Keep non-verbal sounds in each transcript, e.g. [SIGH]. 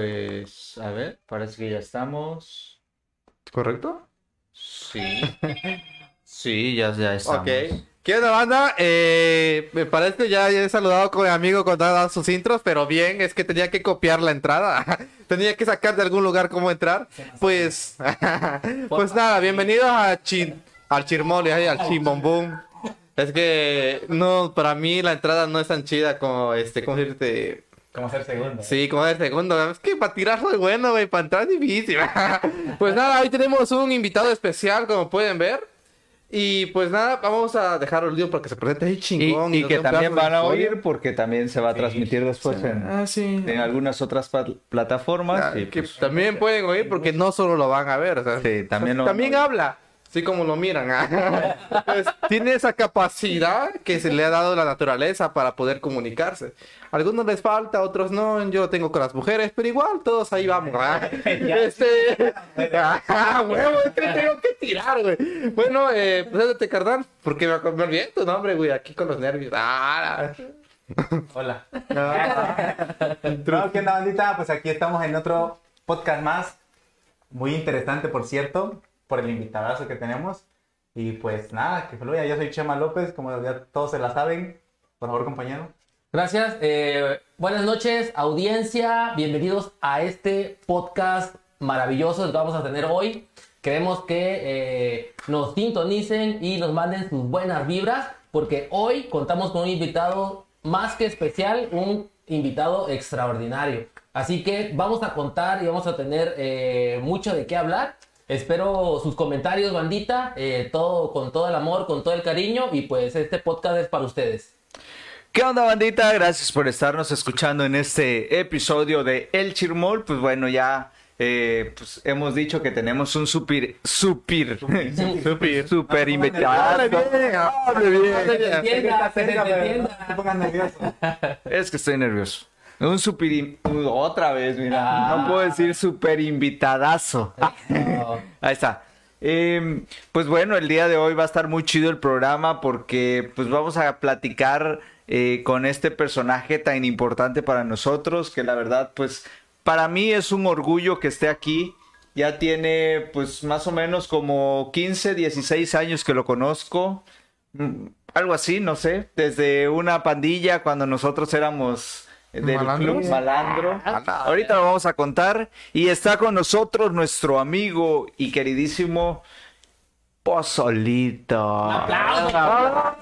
Pues, a ver, parece que ya estamos. ¿Correcto? Sí. [LAUGHS] sí, ya, ya estamos. Ok. ¿Qué onda, banda? Eh, me parece que ya, ya he saludado con mi amigo cuando ha dado sus intros, pero bien, es que tenía que copiar la entrada. [LAUGHS] tenía que sacar de algún lugar cómo entrar. Pues, [LAUGHS] pues nada, bienvenidos a Chi- al Chirmol y al Chimbombum. Es que no, para mí la entrada no es tan chida como este, ¿cómo decirte? Como ser segundo. Sí, como el segundo. Es que para tirar soy bueno, güey. Para entrar es difícil. [LAUGHS] pues nada, hoy tenemos un invitado especial, como pueden ver. Y pues nada, vamos a dejar el lío para que se presente ahí Y, chingón. y nos que dé un también van a oír porque también se va a transmitir después en, Ah, sí. en algunas otras plataformas. Ah, y, que pues, también pueden oír porque no solo lo van a ver. o sea, Sí, también lo también van a habla. Así como lo miran. ah. [LAUGHS] Pues, tiene esa capacidad que se le ha dado la naturaleza para poder comunicarse. A algunos les falta, a otros no. Yo lo tengo con las mujeres, pero igual todos ahí vamos. ah. [LAUGHS] Este. [LAUGHS] Ah, huevo, es que tengo que tirar, güey. Bueno, eh, preséntate, carnal. Porque me, me olvidé tu nombre, güey, aquí con los nervios. Ah, Hola. ah. No, ¿qué onda, bandita? Pues aquí estamos en otro podcast más. Muy interesante, por cierto, por el invitadazo que tenemos. Y pues nada, que fluya. Yo soy Chema López, como ya todos se la saben. Por favor, compañero. Gracias. eh, buenas noches, audiencia. Bienvenidos a este podcast maravilloso que vamos a tener hoy. Queremos que eh, nos sintonicen y nos manden sus buenas vibras, porque hoy contamos con un invitado más que especial, un invitado extraordinario. Así que vamos a contar y vamos a tener eh, mucho de qué hablar. Espero sus comentarios, bandita, eh, todo con todo el amor, con todo el cariño y pues este podcast es para ustedes. ¿Qué onda, bandita? Gracias por estarnos escuchando en este episodio de El Chirmol. Pues bueno, ya eh, pues hemos dicho que tenemos un super, super, super, [LAUGHS] super invitado. Es que estoy nervioso. Un super, in- otra vez, mira, Ah. no puedo decir super invitadazo. [LAUGHS] Ahí está. Eh, pues bueno, el día de hoy va a estar muy chido el programa porque pues vamos a platicar eh, con este personaje tan importante para nosotros que la verdad pues para mí es un orgullo que esté aquí. Ya tiene pues más o menos como 15, 16 años que lo conozco. Mm, Algo así, no sé. Desde una pandilla cuando nosotros éramos del club Malandro. Ah. Ahorita lo vamos a contar. Y está con nosotros nuestro amigo y queridísimo Pozolito. Un aplauso.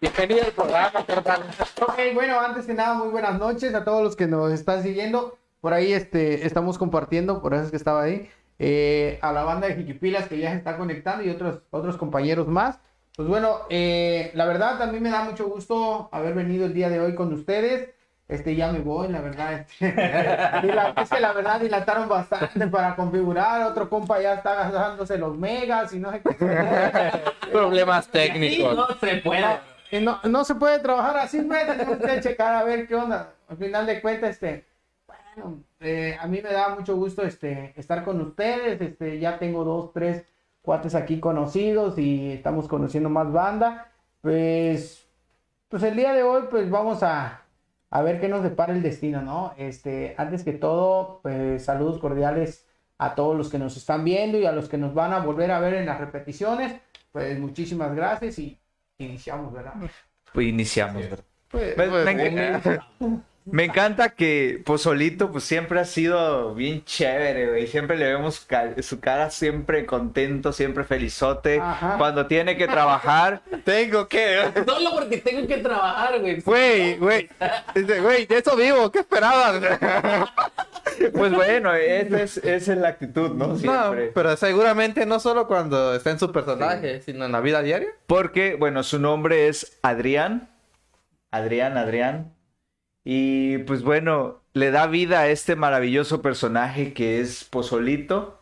Bienvenido al programa, carnal. Ok, bueno, antes que nada, muy buenas noches a todos los que nos están siguiendo. Por ahí este, estamos compartiendo, por eso es que estaba ahí, eh, a la banda de Jiquipilas que ya se está conectando y otros, otros compañeros más. Pues bueno, eh, la verdad, a mí me da mucho gusto haber venido el día de hoy con ustedes. Este, ya me voy, la verdad. este, [LAUGHS] y la- es que la verdad dilataron bastante para configurar. Otro compa ya está gastándose los megas y no sé qué. [LAUGHS] Problemas técnicos. no se puede. Y no, no se puede trabajar así, pues, tenemos que checar a ver qué onda. Al final de cuentas, este, bueno, eh, a mí me da mucho gusto este, estar con ustedes. Este, ya tengo dos, tres cuates aquí conocidos y estamos conociendo más banda. Pues, pues el día de hoy, pues vamos a, a ver qué nos depara el destino, ¿no? Este, antes que todo, pues saludos cordiales a todos los que nos están viendo y a los que nos van a volver a ver en las repeticiones. Pues muchísimas gracias y iniciamos, ¿verdad? Pues iniciamos. ¿verdad? Pues, Me, pues, me enc- me encanta que Pozolito pues siempre ha sido bien chévere, güey. Siempre le vemos su cara siempre contento, siempre felizote. Ajá. Cuando tiene que trabajar, Tengo que. [LAUGHS] Solo porque tengo que trabajar, güey. Güey, güey. Güey, de eso vivo. ¿Qué esperabas? [LAUGHS] pues bueno, esa es, esa es la actitud, ¿no? No, Siempre. pero seguramente no solo cuando está en su personaje, sino en la vida diaria. Porque, bueno, su nombre es Adrián. Adrián, Adrián. Y pues bueno, le da vida a este maravilloso personaje que es Pozolito.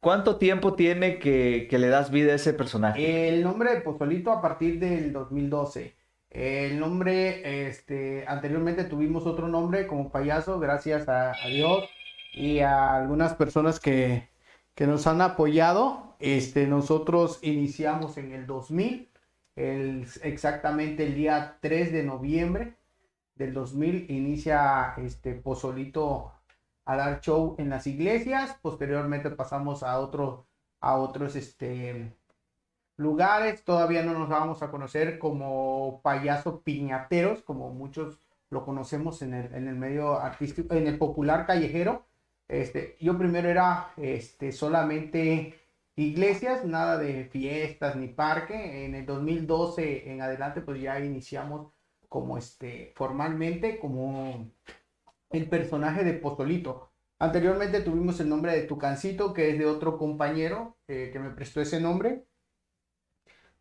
¿Cuánto tiempo tiene que, que le das vida a ese personaje? El nombre de Pozolito a partir del 2012. El nombre, este, anteriormente tuvimos otro nombre como payaso, gracias a, Dios y a algunas personas que, que nos han apoyado. Este, nosotros iniciamos en el 2000, el, exactamente el día 3 de noviembre. Del 2000 inicia este Pozolito a dar show en las iglesias, posteriormente pasamos a otro, a otros este, lugares, todavía no nos vamos a conocer como payaso piñateros, como muchos lo conocemos en el, en el medio artístico, en el popular callejero. Este, yo primero era este, solamente iglesias, nada de fiestas ni parque. En el 2012 en adelante, pues ya iniciamos como este, formalmente, como el personaje de Postolito. Anteriormente tuvimos el nombre de Tucancito, que es de otro compañero eh, que me prestó ese nombre.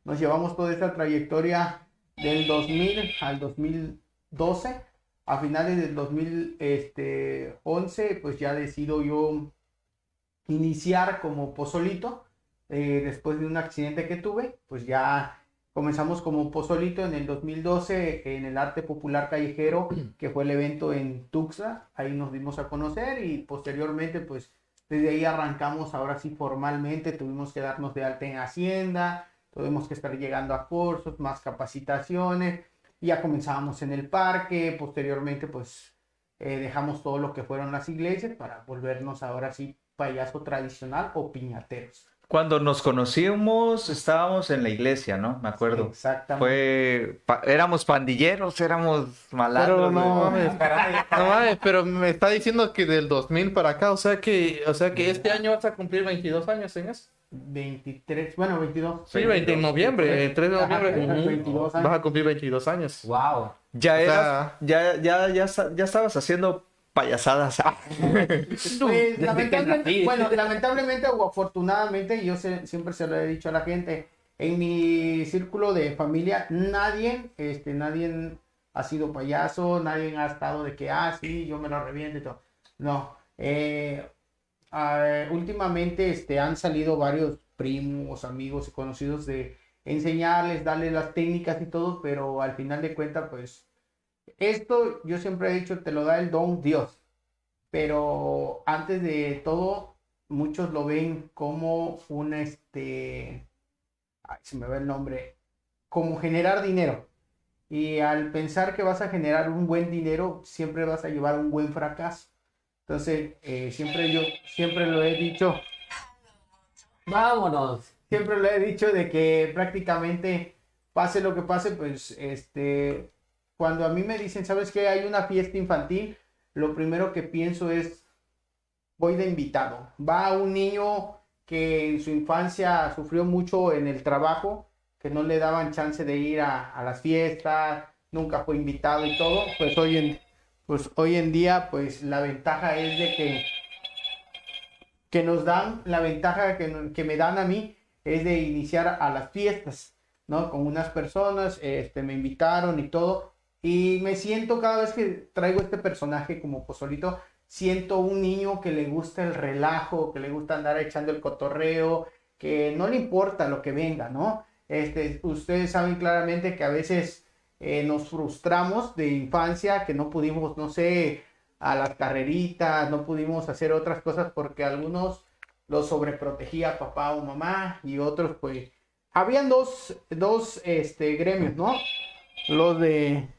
Nos llevamos toda esta trayectoria del 2000 al 2012. A finales del 2011, pues ya decido yo iniciar como pozolito. Eh, después de un accidente que tuve, pues ya comenzamos como pozolito en el 2012 en el Arte Popular Callejero, [CLEARS THROAT] que fue el evento en Tuxtla. Ahí nos dimos a conocer y posteriormente, pues desde ahí arrancamos ahora sí formalmente. Tuvimos que darnos de alta en Hacienda, tuvimos que estar llegando a cursos, más capacitaciones. Ya comenzábamos en el parque, posteriormente pues eh, dejamos todo lo que fueron las iglesias para volvernos ahora sí payaso tradicional o piñateros. Cuando nos conocimos estábamos en la iglesia, ¿no? Me acuerdo. Exactamente. Fue, pa- éramos pandilleros, éramos malandros. Pero no mames, no mames, pero me está diciendo que del 2000 para acá, o sea que, o sea que este año vas a cumplir 22 años en eso. 23, bueno, 22. Sí, 20 en noviembre, el 3 de noviembre. ajá, 22 Vas años. a cumplir 22 años. Wow. Ya O eras, sea- ya, ya, ya, sa- ya estabas haciendo payasadas. Ah, [LAUGHS] Pues, lamentablemente, bueno, lamentablemente o afortunadamente, yo se- siempre se lo he dicho a la gente, en mi círculo de familia, nadie, este, nadie ha sido payaso, nadie ha estado de que, ah, sí, yo me lo reviento y todo. No, eh, últimamente este, han salido varios primos, amigos y conocidos de enseñarles, darles las técnicas y todo, pero al final de cuentas, pues, esto yo siempre he dicho, te lo da el don Dios pero antes de todo, muchos lo ven como un, este, ay, se me va el nombre, como generar dinero. Y al pensar que vas a generar un buen dinero, siempre vas a llevar un buen fracaso. Entonces, eh, siempre yo, siempre lo he dicho, Vámonos. siempre lo he dicho de que prácticamente pase lo que pase, pues este, cuando a mí me dicen, ¿sabes qué? Hay una fiesta infantil, lo primero que pienso es, voy de invitado. Va un niño que en su infancia sufrió mucho en el trabajo, que no le daban chance de ir a, a las fiestas, nunca fue invitado y todo, pues hoy en, pues hoy en día, pues la ventaja es de que que nos dan, la ventaja que, que me dan a mí es de iniciar a las fiestas, ¿no? Con unas personas, este, me invitaron y todo, y me siento cada vez que traigo este personaje como pozolito, siento un niño que le gusta el relajo, que le gusta andar echando el cotorreo, que no le importa lo que venga, ¿no? Este, ustedes saben claramente que a veces eh, nos frustramos de infancia, que no pudimos, no sé, a las carreritas, no pudimos hacer otras cosas porque algunos los sobreprotegía papá o mamá y otros pues habían dos, dos este, gremios, ¿no? Los de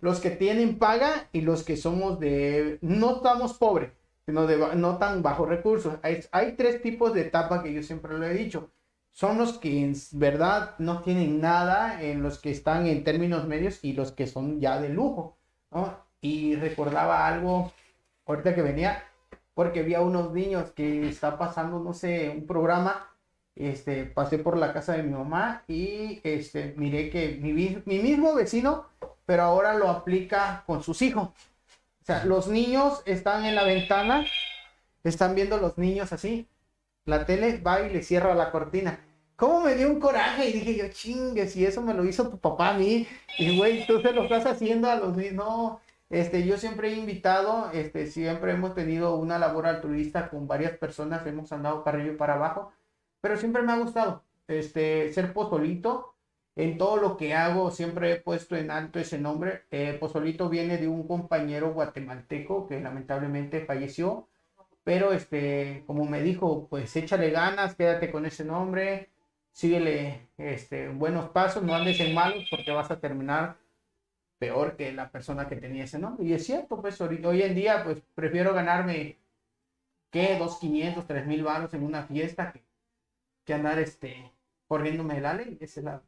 los que tienen paga y los que somos de no estamos pobres, sino de no tan bajos recursos. Hay, tres tipos de etapa que yo siempre lo he dicho. Son los que en verdad no tienen nada, en los que están en términos medios y los que son ya de lujo. Y recordaba algo ahorita que venía, porque vi a unos niños que está pasando, no sé, un programa. Este, pasé por la casa de mi mamá y este, miré que mi, mi mismo vecino, pero ahora lo aplica con sus hijos. O sea, los niños están en la ventana, están viendo los niños así. La tele va y le cierra la cortina. ¿Cómo me dio un coraje? Y dije yo, chingue, si eso me lo hizo tu papá a mí. Y güey, tú se lo estás haciendo a los niños. No, este, yo siempre he invitado, este, siempre hemos tenido una labor altruista con varias personas, hemos andado para arriba y para abajo, pero siempre me ha gustado, este, ser pozolito. En todo lo que hago siempre he puesto en alto ese nombre. Eh, pozolito viene de un compañero guatemalteco que lamentablemente falleció, pero este, como me dijo, pues échale ganas, quédate con ese nombre, síguele este, buenos pasos, no andes en malos porque vas a terminar peor que la persona que tenía ese nombre. Y es cierto, pues hoy en día, pues prefiero ganarme, ¿qué? Dos, quinientos, tres mil baros en una fiesta que, que andar, este, corriéndome de la ley. Esa es la...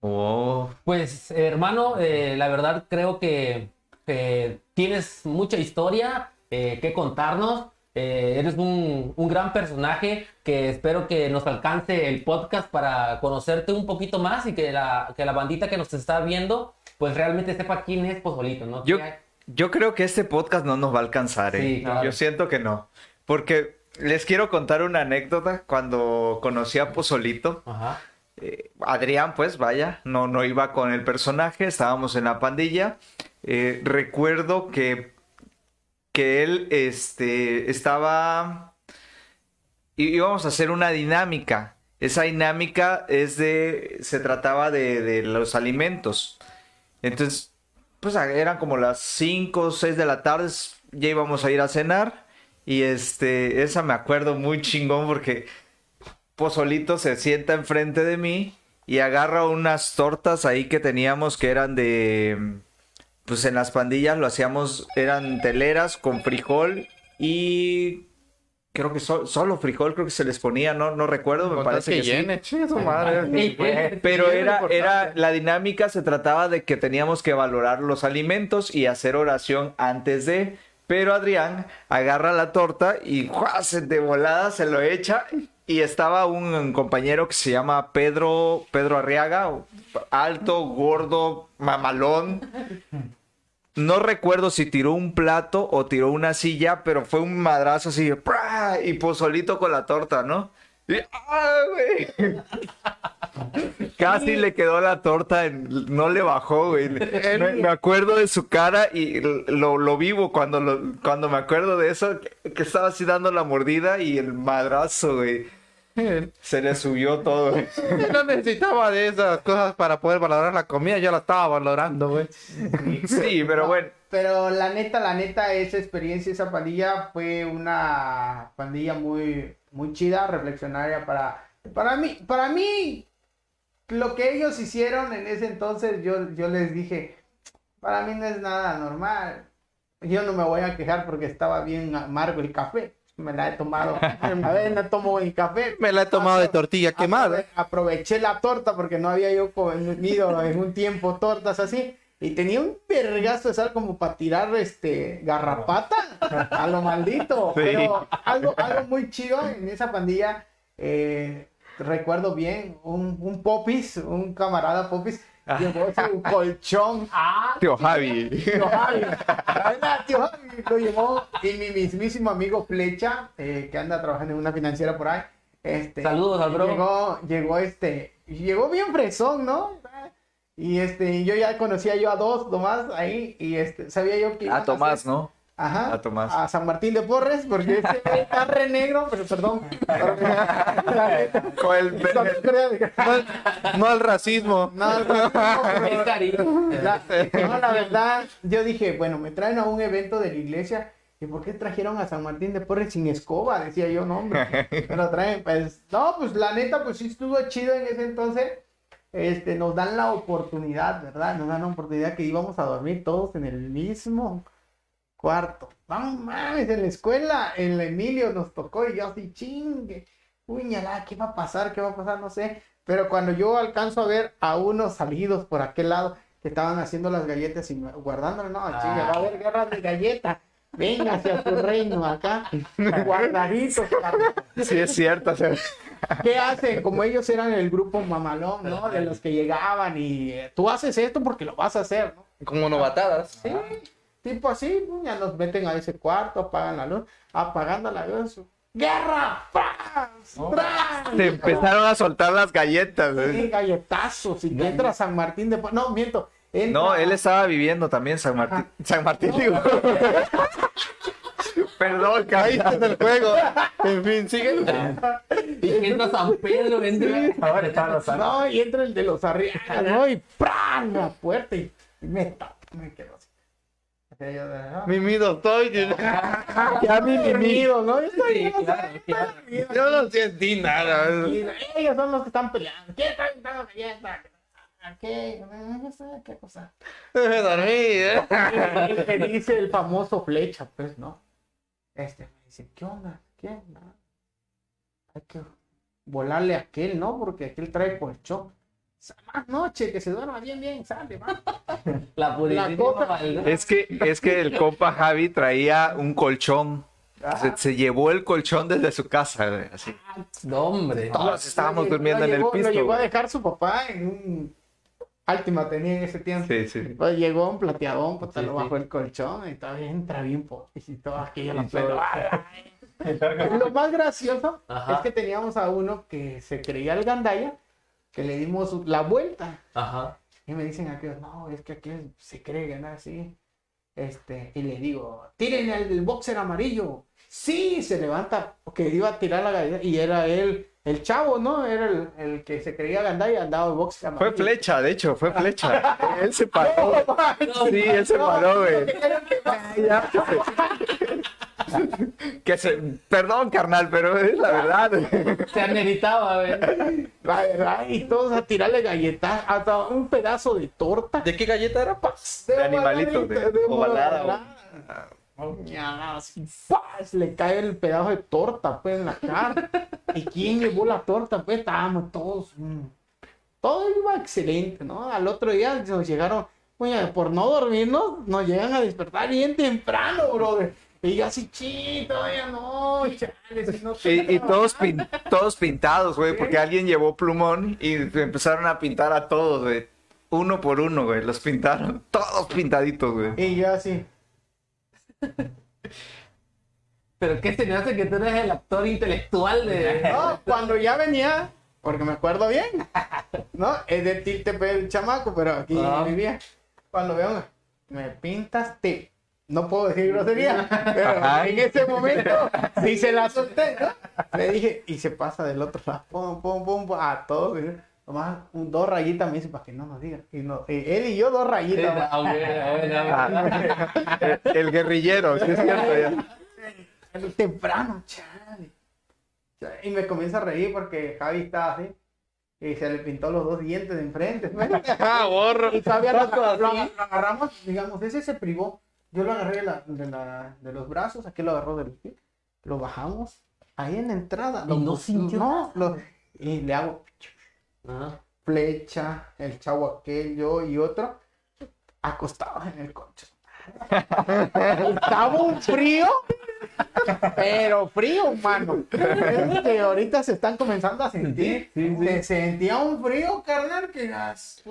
Oh, Pues, hermano, eh, la verdad creo que eh, tienes mucha historia eh, que contarnos. Eh, eres un, un gran personaje que espero que nos alcance el podcast para conocerte un poquito más y que la, que la bandita que nos está viendo, pues realmente sepa quién es Pozolito, ¿no? Yo, yo creo que este podcast no nos va a alcanzar, ¿eh? Sí, claro. Yo siento que no. Porque les quiero contar una anécdota. Cuando conocí a Pozolito, Ajá. Eh, Adrián, pues vaya, no, no iba con el personaje, estábamos en la pandilla. Eh, recuerdo que, que él este, estaba... íbamos a hacer una dinámica. Esa dinámica es de... se trataba de, de los alimentos. Entonces, pues eran como las 5 o 6 de la tarde, ya íbamos a ir a cenar. Y este, esa me acuerdo muy chingón porque Pozolito se sienta enfrente de mí y agarra unas tortas ahí que teníamos que eran de, pues en las pandillas lo hacíamos, eran teleras con frijol y creo que so- solo frijol creo que se les ponía, no, no recuerdo, me parece que, que sí. su madre. Sí, pues. Pero era, era, la dinámica se trataba de que teníamos que valorar los alimentos y hacer oración antes de. Pero Adrián agarra la torta y ¡juá! de volada se lo echa. Y estaba un compañero que se llama Pedro, Pedro Arriaga, alto, gordo, mamalón. No recuerdo si tiró un plato o tiró una silla, pero fue un madrazo así, ¡pra! y pozolito con la torta, ¿no? Y, ¡ah, güey! Casi le quedó la torta, en- no le bajó, güey. Me, me acuerdo de su cara y lo, lo vivo cuando, lo- cuando me acuerdo de eso, que, que estaba así dando la mordida y el madrazo, güey. Se le subió todo. güey. No necesitaba de esas cosas para poder valorar la comida, yo la estaba valorando, güey. Sí, pero bueno. Pero la neta, la neta, esa experiencia, esa pandilla fue una pandilla muy, muy chida, reflexionaria para, para mí, para mí, lo que ellos hicieron en ese entonces, yo, yo les dije, para mí no es nada normal. Yo no me voy a quejar porque estaba bien amargo el café. Me la he tomado. [LAUGHS] A ver, no tomo el café. Me la he tomado de tortilla quemada. Aprove- Aproveché la torta porque no había yo comido en un tiempo tortas así. Y tenía un vergazo de sal como para tirar este garrapata a lo maldito. Sí. Pero algo, algo muy chido en esa pandilla. eh, recuerdo bien, un, un popis, un camarada popis, llevó su colchón [LAUGHS] Ah, Tío Javi. Tío Javi. La verdad, tío Javi lo llevó. Y mi mismísimo amigo Flecha, eh, que anda trabajando en una financiera por ahí. Este, Saludos al bro. Llegó, llegó este, llegó bien fresón, ¿no? Y este, y yo ya conocía yo a dos nomás ahí, y este, sabía yo que. A Tomás, hacer- ¿no? Ajá. A Tomás. A San Martín de Porres, porque este está re negro, pero perdón. Con el- no. No al racismo. No, es cariño. la, no, la verdad, yo dije, bueno, me traen a un evento de la iglesia. ¿Y por qué trajeron a San Martín de Porres sin escoba? Decía yo, no, hombre. Me lo traen, pues, no, pues la neta, pues sí estuvo chido en ese entonces. Este, nos dan la oportunidad, ¿verdad? Nos dan la oportunidad que íbamos a dormir todos en el mismo cuarto. Vamos, mames, en la escuela, en la Emilio nos tocó y yo así, chingue. Uy, ñala, ¿qué va a pasar? ¿Qué va a pasar? No sé. Pero cuando yo alcanzo a ver a unos salidos por aquel lado que estaban haciendo las galletas y guardándole, no, chingue, va a haber guerra de galletas. Venga hacia tu reino acá, [LAUGHS] guardaditos. carnal. Sí, es cierto. o sea, [LAUGHS] ¿Qué hacen? Como ellos eran el grupo mamalón, ¿no? De los que llegaban y eh, tú haces esto porque lo vas a hacer, ¿no? Como novatadas. Sí, tipo así, ¿no? ya nos meten a ese cuarto, apagan la luz, apagando la luz. ¡Guerra! Se empezaron a soltar las galletas. güey. Sí, galletazos. Y que entra San Martín de... No, miento. entra- No, él estaba viviendo también San Martín. San Martín, digo. [LAUGHS] [LAUGHS] Perdón, Caíste caíste en el juego. En fin, sigue. Y entra San Pedro, entra. Ahora están los. No, y entra el de los arriba, ¿no? Y ¡pran! La puerta y me me quedo así. Ah, Mimido estoy. [LAUGHS] Ya mi mimido, ¿no? Yo estoy- Sí, yo estoy- claro, claro. Yo no sentí nada. Y ellos son los que están peleando. ¿Quién está gritando galleta? ¿qué? No sé, ¿Qué cosa? Me [LAUGHS] dormí, ¿eh? Me dice el famoso flecha, pues, ¿no? Este me dice, ¿qué onda? ¿Qué? Nada. Hay que volarle a aquel, ¿no? Porque aquel trae colchón. Sa- Más noche, que se duerma bien, bien, sale, va. [LAUGHS] La maldad. Es que, es que el compa Javi traía un colchón. Se, se llevó el colchón desde su casa, güey, así. No, hombre. Todos estábamos Lo durmiendo en el piso. Lo llegó a dejar su papá en un Altima tenía en ese tiempo. Sí, sí. Pues llegó un plateadón, pues Sí, lo bajo el colchón y todavía entra bien aquello la Y todo. peló. [LAUGHS] Lo más gracioso Ajá. es que teníamos a uno que se creía el gandaya, que le dimos la vuelta. Ajá. Y me dicen aquellos, no, es que aquel se cree ganar así. Este, y le digo, tiren el, boxer amarillo. Sí, se levanta, porque iba a tirar la galleta y era él, el chavo, ¿no? Era el, el que se creía gandaya, andaba el boxer Fue flecha, de hecho, fue flecha. [LAUGHS] Él se paró. No, Sí, él se paró, güey. que- [LAUGHS] Que se... Perdón, carnal, pero es la verdad. Se ameritaba, güey. La verdad, y todos a tirarle galletas, hasta un pedazo de torta. ¿De qué galleta era? ¡Paz! De animalito, de ovalada, así, ¡paz! Le cae el pedazo de torta, pues, en la cara. ¿Y quién llevó la torta? Pues, estábamos todos... mm, Todo iba excelente, ¿no? Al otro día nos llegaron... Oye, por no dormirnos, nos llegan a despertar bien temprano, brother. Y yo así, chito, todavía no, chale, si no Y, y todos, pin- todos pintados, güey, porque alguien llevó plumón y empezaron a pintar a todos, güey. Uno por uno, güey, los pintaron. Todos pintaditos, güey. Y yo así... Pero qué se me hace que tú eres el actor intelectual de. No, cuando ya venía, porque me acuerdo bien, ¿no? Es de Tiltepec el chamaco, pero aquí Ah. vivía. Cuando veo, me pintas. No puedo decir grosería, pero Ajá. en ese momento sí se la solté, ¿no? Le dije, y se pasa del otro lado, pum, pum, pum, a todos. Nomás un- dos rayitas me dice para que no nos digan. Y no, y él y yo dos rayitas. Ah. El, [LAUGHS] el guerrillero, sí es cierto. ya. Temprano, chale. Y me comienza a reír porque Javi estaba así. Y se le pintó los dos dientes de enfrente. [LAUGHS] Ah, borro. Y todavía lo, lo- lo agarramos, digamos, ese se privó. Yo lo agarré de, la- de, la- de los brazos, aquí lo agarró del pie. Lo bajamos ahí en la entrada. ¿Y Lo- no sintió No, lo- y le hago Ajá. flecha, el chavo aquel, yo y otro, acostados en el coche. [LAUGHS] Estaba un frío, pero frío, mano. Es que ahorita se están comenzando a sentir. Se sentía un frío, carnal, que gas-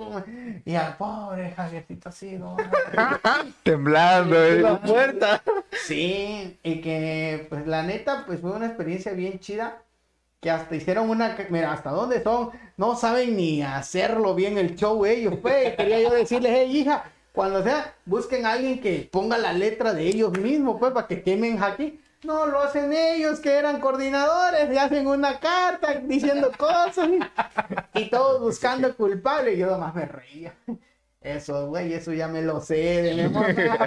Y al pobre Javiercito así, ¿no? [LAUGHS] Temblando, güey. La puerta. Sí, y que, pues la neta, pues fue una experiencia bien chida. Que hasta hicieron una. Mira, hasta dónde son. No saben ni hacerlo bien el show ellos, pues. Quería yo decirles, hey, hija, cuando sea, busquen a alguien que ponga la letra de ellos mismos, pues, para que quemen aquí. No, lo hacen ellos, que eran coordinadores, y hacen una carta diciendo cosas. Y, y todos buscando culpable. Yo nomás me reía. Eso, güey, eso ya me lo sé de memoria.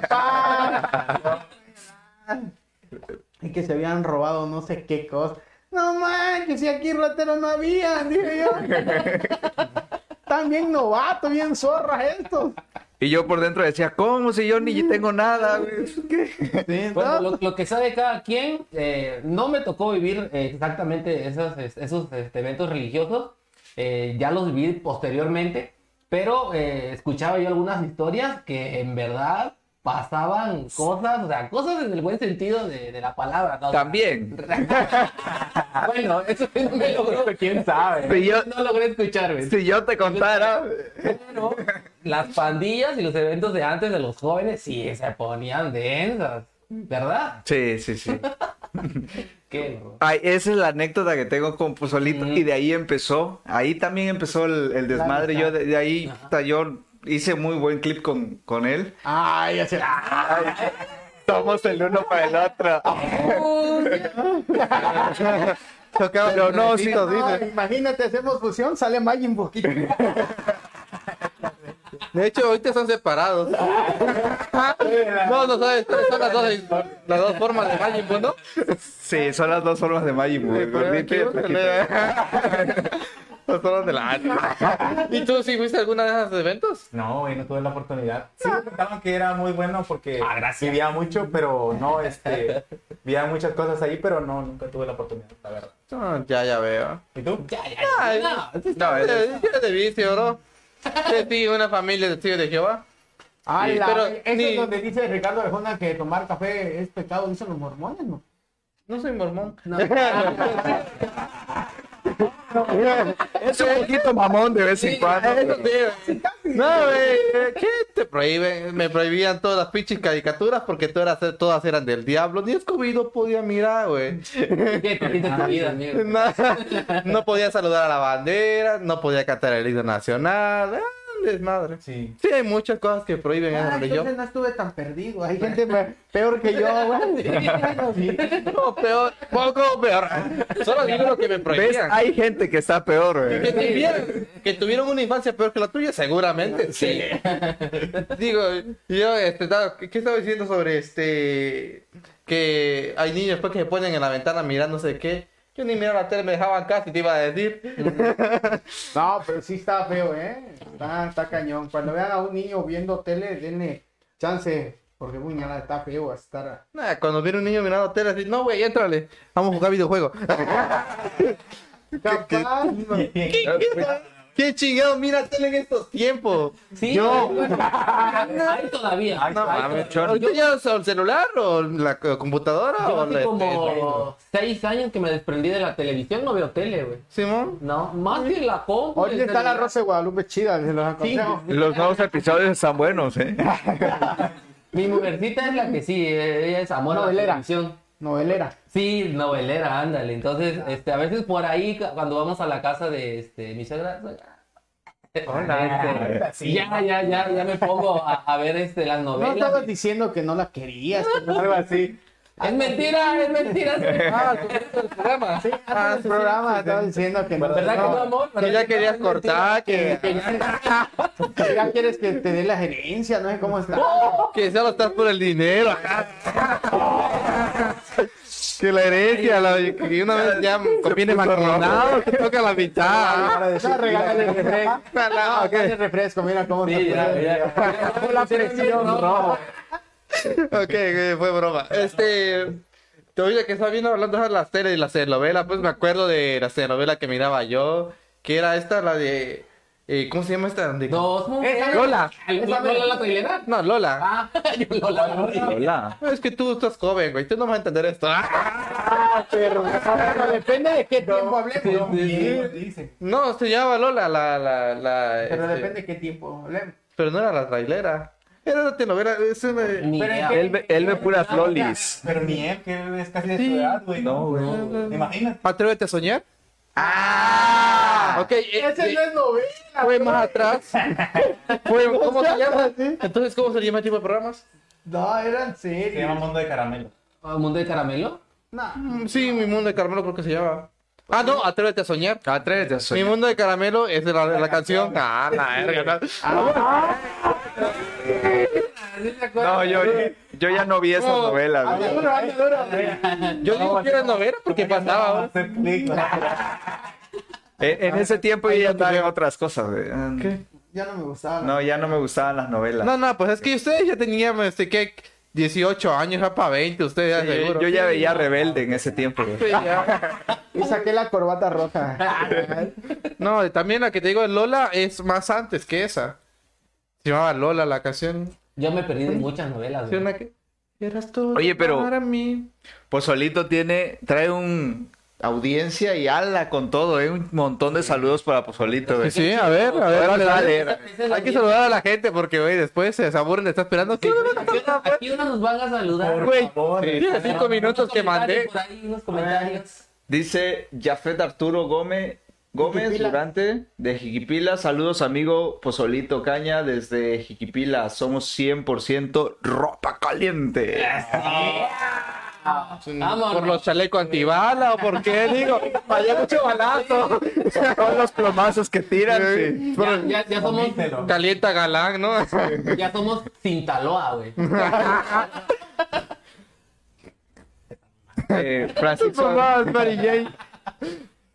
[LAUGHS] Y que se habían robado no sé qué cosa. No manches, si aquí rateros no había, dije yo. [LAUGHS] Están bien novatos, bien zorras estos. Y yo por dentro decía, ¿cómo si yo ni tengo nada, güey? ¿Qué? Sí, Bueno, ¿no? lo, lo que sabe cada quien, eh, no me tocó vivir eh, exactamente esos, es- esos este, eventos religiosos, eh, ya los viví posteriormente, pero eh, escuchaba yo algunas historias que en verdad pasaban cosas, o sea, cosas en el buen sentido de, de la palabra. ¿no? También. [LAUGHS] Bueno, eso no me [LAUGHS] logró. ¿Quién sabe? Si yo, No logré escuchar, güey. si yo te contara, Pero las pandillas y los eventos de antes de los jóvenes sí se ponían densas, ¿verdad? Sí, sí, sí. [LAUGHS] ¿Qué? Ay, esa es la anécdota que tengo con Pozolito y de ahí empezó, ahí también empezó el, el desmadre, yo de, de ahí, puta, yo hice muy buen clip con, con él. Ay, ya se Somos el uno para el otro. [LAUGHS] Pero no, sí, No, imagínate, hacemos fusión, sale Majin Buu. De hecho, ahorita están separados. No, no sabes, son las dos, las dos formas de Majin Buu, ¿no? sí, son las dos formas de Majin Buu, toros de la [LAUGHS] ¿Y tú sí fuiste a alguna de esos eventos? No, güey, no tuve la oportunidad. Sí me contaban que era muy bueno porque Ah, vivía mucho, pero no, este, vivía muchas cosas ahí, pero no, nunca tuve la oportunidad, la verdad. No, ya, ya veo. ¿Y tú? Ya, ya, Ay, ya. No, No, es es de vicio, bro. Yo sí, una familia de testigos de Jehová. Ah, Sí, la- pero eso ni- es donde dice Ricardo Arjona que tomar café es pecado, dicen los mormones, ¿no? No soy mormón. No. [LAUGHS] [LAUGHS] Es un poquito mamón de vez en cuando. No, güey. ¿Qué te prohíben? Me prohibían todas las pinches caricaturas porque todas, todas eran del diablo. Ni Scooby-Doo podía mirar, güey. [LAUGHS] No, no podía saludar a la bandera, no podía cantar el himno nacional. Ah, desmadre. Sí. Sí, hay muchas cosas que prohíben en Ah, la religión. entonces no estuve tan perdido. Hay [LAUGHS] gente pe- peor que yo, güey. [LAUGHS] Bueno, [LAUGHS] sí. No, peor, poco peor. Solo digo lo que me ¿Ves? prohibían. Hay gente que está peor, Que güey. tuvieron, que tuvieron una infancia peor que la tuya, seguramente. Sí. Digo, yo, este, estaba- ¿qué qué estaba diciendo sobre este? Que hay niños pues, que se ponen en la ventana sé qué. Yo ni miraba la tele, me dejaban casi, te iba a decir. [LAUGHS] No, pero sí está feo, ¿eh? Está, está cañón. Cuando vean a un niño viendo tele, denle chance. Porque, puñalada, está feo estar. Nah, cuando viene un niño mirando tele, así, no, güey, éntrale, vamos a jugar videojuegos. [LAUGHS] Capaz. [LAUGHS] ¿Qué chingado mira tele en estos tiempos? Sí, Yo. [LAUGHS] Hay todavía. No, Hay todavía. ¿ahorita ya es el celular o la eh, computadora Yo o hace la como seis años que me desprendí de la televisión, no veo tele, güey. Simón? No, más que la compu. El está la. Rosa de Guadalupe chida, se los. Los nuevos episodios están buenos, ¿eh? [LAUGHS] Mi mujercita es la que sí, ella es amor a la Novelera. televisión. Novelera. Sí, novelera, ándale. Entonces, este, a veces por ahí, cu- cuando vamos a la casa de este, mi suegra, Hola. [LAUGHS] este, ya, ya, ya, ya me pongo a, a ver este, las No novelas. estabas diciendo que no la querías, [LAUGHS] algo así. Es mentira, es mentira. Ah, tu el programa. Sí, antes del programa estabas diciendo que no. ¿Verdad que no, amor? Que ya querías cortar, que, Que ya, que ya quieres que te dé la gerencia, no sé cómo está. que solo estás por el dinero. Que la herencia, la, que una vez ya conviene maquinado, que toca la mitad. Para decir- No, regálale refresco. No, No, dale refresco, mira cómo la presión, rojo. [LAUGHS] Ok, fue broma. Este. Te oye que estaba viendo hablando de las teles y las telenovelas, pues me acuerdo de la telenovela que miraba yo, que era esta, la de. eh, ¿Cómo se llama esta? De- Dos mujeres. Lola. ¿Lola, Lola la trailera? No, Lola. Ah, [LAUGHS] yo Lola. Lola. No, es que tú estás joven, güey, tú no vas a entender esto. Ah, pero pero depende de qué tiempo hablemos. No, se llamaba Lola, la. la, la Pero este, depende de qué tiempo hablemos. Pero no era la trailera. Era una telenovela. Es una... Ni Pero idea. es que- Él, ve- él ve puras lolis. Pero ni él, que es casi de Sí. su edad, güey. No, güey. Imagínate. Atrévete a soñar. Ah, ok. eh, Ese eh, no es novela. fue más atrás. [LAUGHS] Fue- ¿Cómo se llama? Entonces, ¿cómo se llama el tipo de programas? No, eran Se llama. Mundo de Caramelo. ¿El mundo de caramelo? No. Mm, Sí, mi mundo de caramelo creo que se llama. Ah, no, atrévete a soñar. Atrévete a Mi soñar. mundo de caramelo es de la, de la canción. Ah, la verga. No, yo, yo ya no vi esas No. novelas, güey. Yo digo que era novela porque pasaba. ¿no? En, en ese tiempo yo ya estaba en otras cosas, güey. Ya no me gustaba. No, ya no me gustaban las novelas. No, no, pues es que ustedes ya tenían, este, ¿qué? 18 años, ya para 20, ustedes ya Sí, yo, seguro. yo ya veía Rebelde en ese tiempo, güey. Sí, ya. [LAUGHS] Y saqué la corbata roja. [LAUGHS] No, también la que te digo de Lola es más antes que esa. Se llamaba Lola la canción. Yo me perdí de muchas novelas. ¿Sí, güey. una que? Eras todo Oye, pero- para mí. Pozolito tiene, trae un audiencia y ala con todo, ¿eh? Un montón de saludos para Pozolito, güey. Sí, sí, a ver, a ver, dale, dale. dale. Hay que saludar a la gente porque, güey, después se aburren estar esperando. ¿Qué? Aquí, aquí unos nos van a saludar. Por Güey, favor. sí, cinco minutos que mandé. Por ahí unos comentarios. Dice Jafet Arturo Gómez, Gómez Jiquipila. Durante de Jiquipila. Saludos, amigo Pozolito Caña, desde Jiquipila. Somos 100% ropa caliente. ¿Por los chalecos antibala o por qué? Digo, vaya mucho balazo. Todos los plomazos que tiran. sí. Ya, ya, ya somos, Omítelo. Calienta galán, ¿no? [LAUGHS] ya somos Sintaloa, güey. [LAUGHS] Eh, Francisco,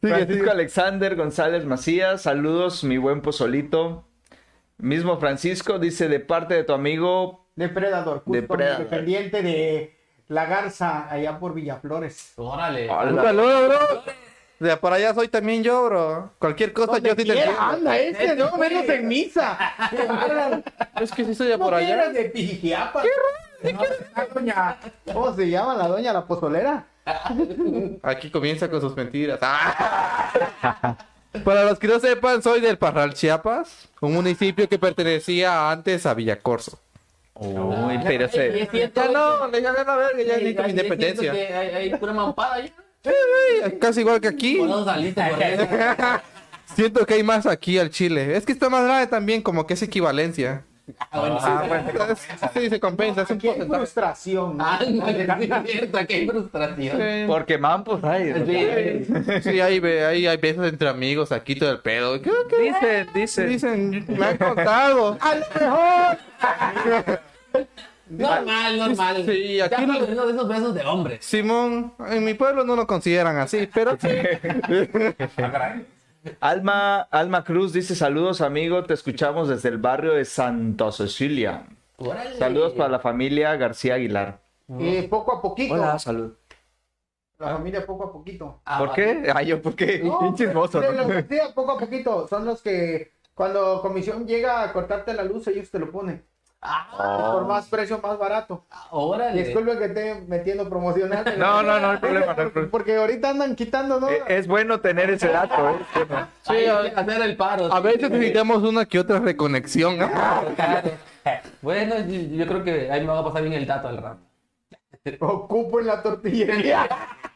Francisco Alexander González Macías, saludos, mi buen pozolito. Mismo Francisco dice de parte de tu amigo. Depredador, Custom, Depredador. dependiente de La Garza, allá por Villaflores. Órale. Un saludo, bro. De por allá soy también yo, bro. Cualquier cosa yo sí te entiendo. anda este, no menos en misa. [LAUGHS] Es que sí soy de No por allá. de Pijijiapa. No, la doña, ¿Cómo se llama la doña la pozolera? Aquí comienza con sus mentiras. Ah. [LAUGHS] Para los que no sepan, soy del Parral, Chiapas, un municipio que pertenecía antes a Villacorso. Uy, pero Ey, se... Ya no, le gané la verga, ya Ey, necesito mi independencia. Hay, hay pura mampada ya. Casi igual que aquí. [LAUGHS] Siento que hay más aquí al Chile. Es que está más grande también, como que es equivalencia. Ah, bueno, sí. Sí, se compensa, es un Qué porcentaje. frustración. ¿no? Ándale, [LAUGHS] sí, es cierto, qué frustración. Sí. Porque mampos hay. ¿no? Sí. Sí, hay, hay, hay besos entre amigos aquí todo el pedo. ¿Qué, qué Dicen, dicen. dicen? Me han contado. [LAUGHS] A lo mejor. Normal, normal. Sí, aquí lo- viendo de esos besos de hombres. Simón, en mi pueblo no lo consideran así, pero sí. [LAUGHS] Alma, Alma Cruz dice saludos amigo, te escuchamos desde el barrio de Santa Cecilia. Órale. Saludos para la familia García Aguilar. Eh, poco a poquito. salud. La familia poco a poquito. Ah, ¿Por vale. qué? Ay, yo, ¿por qué? No, chismoso, ¿no? los poco a poquito. Son los que cuando comisión llega a cortarte la luz, ellos te lo ponen. Ah, Por más precio, más barato. órale. Disculpe que esté metiendo promocional. No, no, no hay problema, no hay problema. Porque ahorita andan quitando, ¿no? Eh, Es bueno tener ese dato, ¿eh? Sí, hay que hacer el paro. A sí. veces necesitamos una que otra reconexión. Claro. [LAUGHS] Bueno, yo, yo creo que ahí me va a pasar bien el dato al rato. Ocupo en la tortillería.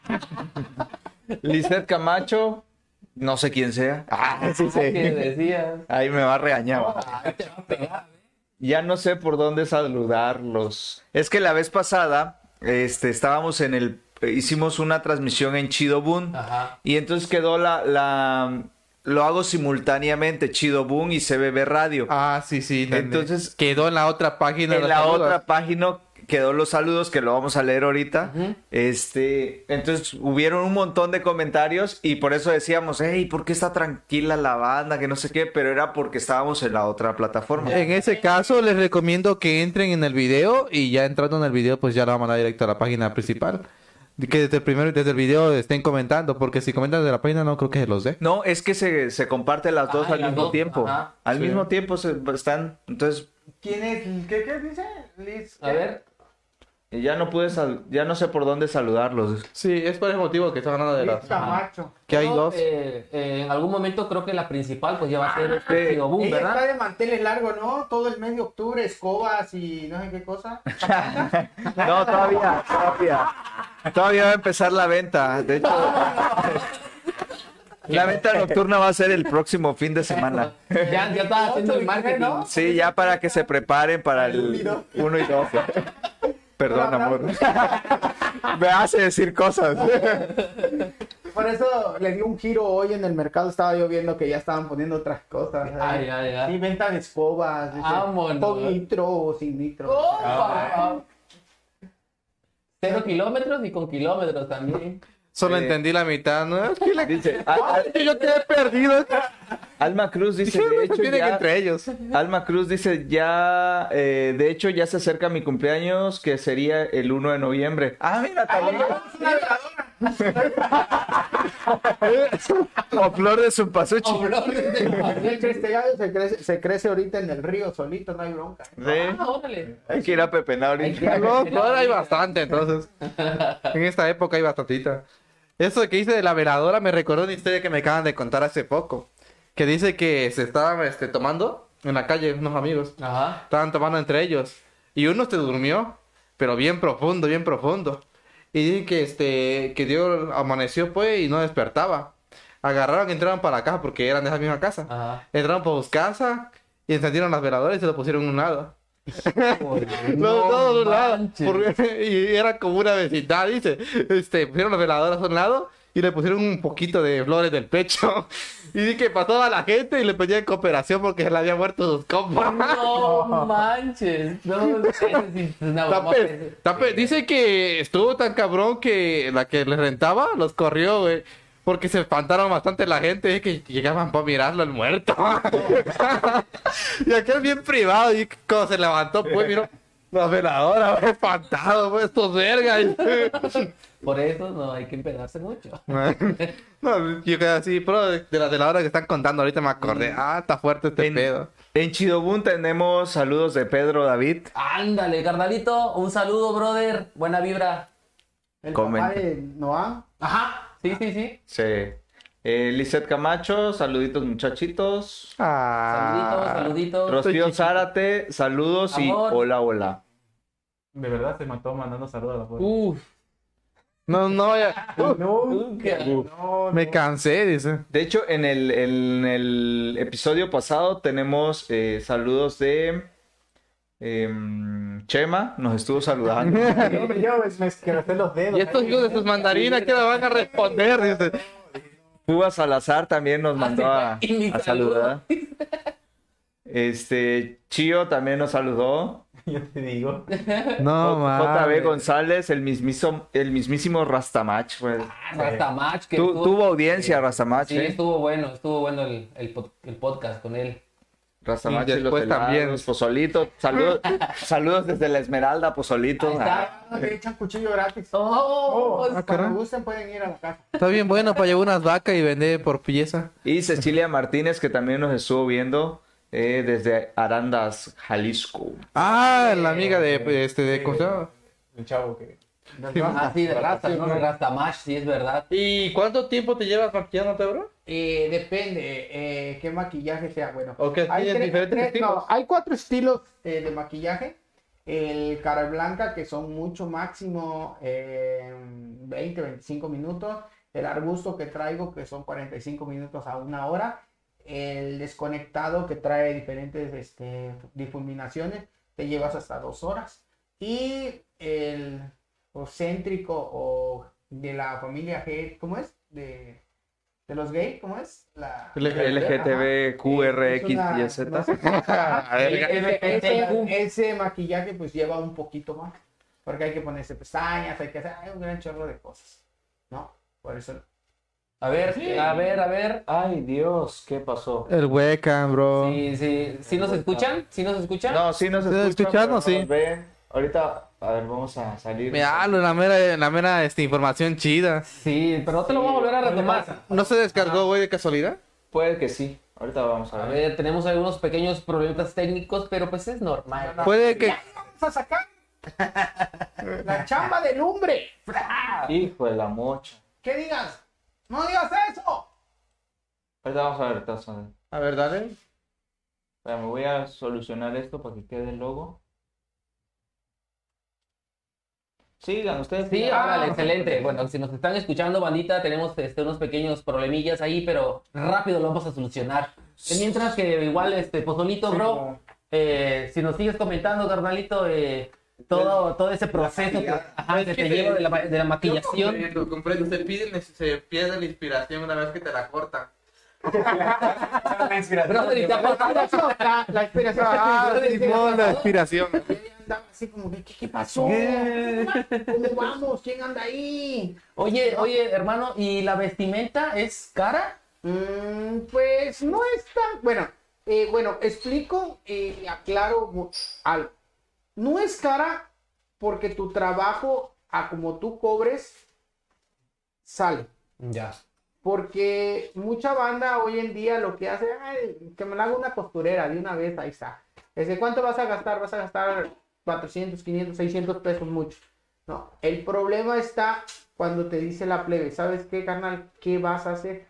[LAUGHS] Lizeth Camacho, no sé quién sea. Ah, sí, ¿Qué decías? Ahí me va a regañar. Ahí te va a pegar. Ya no sé por dónde saludarlos. Es que la vez pasada, este, estábamos en el, hicimos una transmisión en Chido Boom Ajá. y entonces quedó la, la, lo hago simultáneamente Chido Boom y CBB Radio. Ah, sí, sí. Entonces- quedó en la otra página. en la saludos. otra página quedó los saludos que lo vamos a leer ahorita. Este, entonces hubieron un montón de comentarios y por eso decíamos, hey, ¿por qué está tranquila la banda? Que no sé qué, pero era porque estábamos en la otra plataforma. En ese caso, les recomiendo que entren en el video y ya entrando en el video, pues ya lo vamos a mandar directo a la página principal. Que desde el primero y desde el video estén comentando, porque si comentan desde la página no creo que se los dé. No, es que se, se comparten las dos Ah, al las mismo dos, tiempo. ajá. Al Sí. mismo tiempo se están. Entonces, ¿Quién es? ¿Qué, qué dice? Liz. A ver. Ya no pude sal- ya no sé por dónde saludarlos. Sí, es por el motivo que están hablando de. Camacho. Que hay dos. eh, eh, en algún momento creo que la principal pues ya va a ser Sí. este Boom, Ella está de manteles largos, ¿no? Todo el mes de octubre, escobas y no sé qué cosa. [LAUGHS] No, todavía, todavía. Todavía va a empezar la venta. De hecho, la venta nocturna va a ser el próximo fin de semana. Ya, ya está haciendo el marketing. ¿no? Sí, ya para que se preparen para el 1 y 2. Perdón, amor. [LAUGHS] Me hace decir cosas. Por eso le di un giro hoy en el mercado. Estaba yo viendo que ya estaban poniendo otras cosas. Ay, ay, ay. Sí, venta de escobas. Vámonos. Con nitro o sin nitro. ¡Opa! Cero kilómetros y con kilómetros también. Solo Sí. entendí la mitad, ¿no? Es que la- Dice, Yo quedé perdido. Alma Cruz dice, de hecho, ya- entre ellos. Alma Cruz dice, ya, eh, de hecho, ya se acerca mi cumpleaños, que sería el 1 de noviembre. Ah, mira, también. [LAUGHS] o flor de su pasuchi. O flores de [LAUGHS] este gallo se crece, se crece ahorita en el río solito, no hay bronca. ¿eh? Ah, órale. Hay que ir a Pepená ahorita. No, ahora hay bastante, entonces. En esta época hay bastantita. Eso que hice de la veladora me recordó una historia que me acaban de contar hace poco. Que dice que se estaban este, tomando en la calle unos amigos. Ajá. Estaban tomando entre ellos. Y uno se durmió, pero bien profundo, bien profundo. Y dicen que este, que Dios amaneció pues y no despertaba. Agarraron y entraron para la casa porque eran de esa misma casa. Ajá. Entraron por su casa y encendieron las veladoras y se lo pusieron a un lado. [LAUGHS] No a un lado. Porque- y era como una vecindad, dice. Este, pusieron las veladoras a un lado y le pusieron un poquito de flores del pecho. Y dice que pasaba la gente y le pedían cooperación porque se le había muerto sus compas. No manches. No, es una dice que estuvo tan cabrón que la que le rentaba los corrió, güey. Porque se espantaron bastante la gente, es que llegaban para mirarlo el muerto. y aquel bien privado, y cuando se levantó, pues miró la veladora, fue [LAUGHS] espantado, pues estos vergas. Por eso no hay que empedarse mucho. [LAUGHS] no, yo quedé así, pero de la de la hora que están contando ahorita me acordé, ah, está fuerte este En, pedo. en Chidobun tenemos saludos de Pedro David. Ándale, carnalito, un saludo, brother. Buena vibra. El Comenta. papá de Noah. Ajá, sí, sí, sí. Sí. Eh, Lisette Camacho, saluditos muchachitos. Saluditos, Ah, saluditos. Rocío Zárate, saludos y hola, hola. De verdad se mató mandando saludos a la foto. Uf. No, no, ya, [LAUGHS] no, Uh, qué- no, me no. cansé, dice. De hecho, en el, en el episodio pasado tenemos eh, saludos de em, Chema, nos estuvo saludando. [LAUGHS] Yo me, me esquercé los dedos. Y estos hijos de sus mandarinas, ¿qué le van a responder? Dice. Cuba Salazar también nos mandó a, a saludar. Este, Chío también nos saludó. [LAUGHS] Yo te digo. No, JB. González, el mismísimo, el mismísimo Rastamach. fue. Rastamach, que Tu- estuvo- tuvo audiencia Rastamach, Sí, ¿eh? estuvo bueno, estuvo bueno el, el, pod- el podcast con él. Rastamach Y y los después helados, también. Pozolito. Saludos, [LAUGHS] saludos desde la Esmeralda, Pozolito. Ahí está. Ah, echan cuchillo gratis. Oh, Ah, Cuando caray. gusten pueden ir a la casa. Está bien bueno para llevar unas vacas y vender por pieza. Y Cecilia Martínez, que también nos estuvo viendo eh, desde Arandas, Jalisco. Ah, la amiga de este de ¿cómo se llama? El chavo que. Ah, sí, de Rasta, ¿no? De Rastamach, sí, es verdad. ¿Y cuánto tiempo te llevas maquillándote, bro? Eh, depende eh, qué maquillaje sea. Bueno, ¿O qué hay, tres- diferentes tres- estilos? no, hay cuatro estilos eh, de maquillaje. El cara blanca, que son mucho máximo eh, 20, 25 minutos. El arbusto que traigo, que son 45 minutos a una hora. El desconectado, que trae diferentes este, difuminaciones, te llevas hasta dos horas. Y el céntrico o de la familia G, ¿cómo es? De, de los gay, ¿cómo es? La... LGTB, QRX, Y, Z. [LAUGHS] [LAUGHS] ver, Ese- maquillaje pues lleva un poquito más. Porque hay que ponerse pestañas, hay que hacer hay un gran chorro de cosas. ¿No? Por eso. A ver, a ver, a ver. Ay, Dios, ¿qué pasó? El webcam, bro. Sí, sí. ¿Sí nos escuchan? ¿Sí nos escuchan? No, sí nos escuchan, escuchando, pero no sí. nos ven. Ahorita, a ver, vamos a salir. Mira, la mera, la mera este, información chida. Sí, pero no te lo voy a volver a retomar. ¿No se descargó, güey, de casualidad? Puede que sí. Ahorita vamos a A ver. ver, tenemos algunos pequeños problemas técnicos, pero pues es normal. Puede que... Vamos a sacar [LAUGHS] la chamba de lumbre. Hijo de la mocha. ¿Qué digas? No digas eso. Ahorita vamos a ver, vamos a ver. A ver, dale. Espera, me voy a solucionar esto para que quede el logo. Sigan, ustedes. Sí, sigan. órale, excelente. Bueno, si nos están escuchando, bandita, tenemos este, unos pequeños problemillas ahí, pero rápido lo vamos a solucionar. De Mientras que igual, este, Pozolito, bro, eh, si nos sigues comentando, carnalito, eh, todo, todo ese proceso que, ajá, que te lleva de la, de la maquillación. Lo comprendo, se pide, se pierde la inspiración una vez que te la cortan. [LAUGHS] La inspiración. Brother. La, [LAUGHS] la inspiración. [LAUGHS] Ah, la inspiración. Así como que, ¿qué, qué pasó? ¿Cómo vamos? ¿Quién anda ahí? Oye, oye, hermano, ¿y la vestimenta es cara? Mm, pues no es tan. Bueno, eh, bueno, explico y aclaro algo. No es cara porque tu trabajo, a como tú cobres, sale. Ya. Porque mucha banda hoy en día lo que hace, "Ay, que me la haga una costurera de una vez, ahí está. Ese, ¿Cuánto vas a gastar? Vas a gastar 400, 500, 600 pesos mucho. No, el problema está cuando te dice la plebe, ¿sabes qué, carnal? ¿Qué vas a hacer?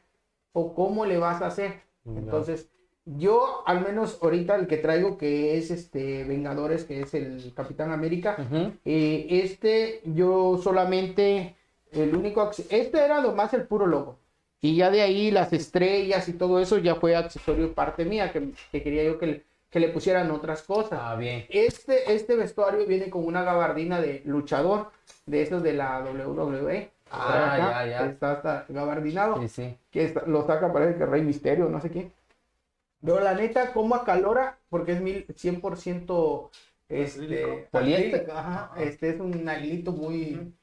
¿O cómo le vas a hacer? Entonces, yo al menos ahorita el que traigo que es este Vengadores, que es el Capitán América, eh, este, yo solamente, el único, este era lo más el puro logo. Y ya de ahí las estrellas y todo eso ya fue accesorio parte mía, que, que quería yo que, le- que le pusieran otras cosas. Ah, bien. Este, este vestuario viene con una gabardina de luchador, de esos de la WWE. Ah, Está acá, ya, ya. Está hasta gabardinado Sí, sí. que está- lo saca parece que Rey Misterio, no sé quién. Pero la neta, como acalora, porque es mil, 100% este, Poliéster. ajá, este es un hilito muy,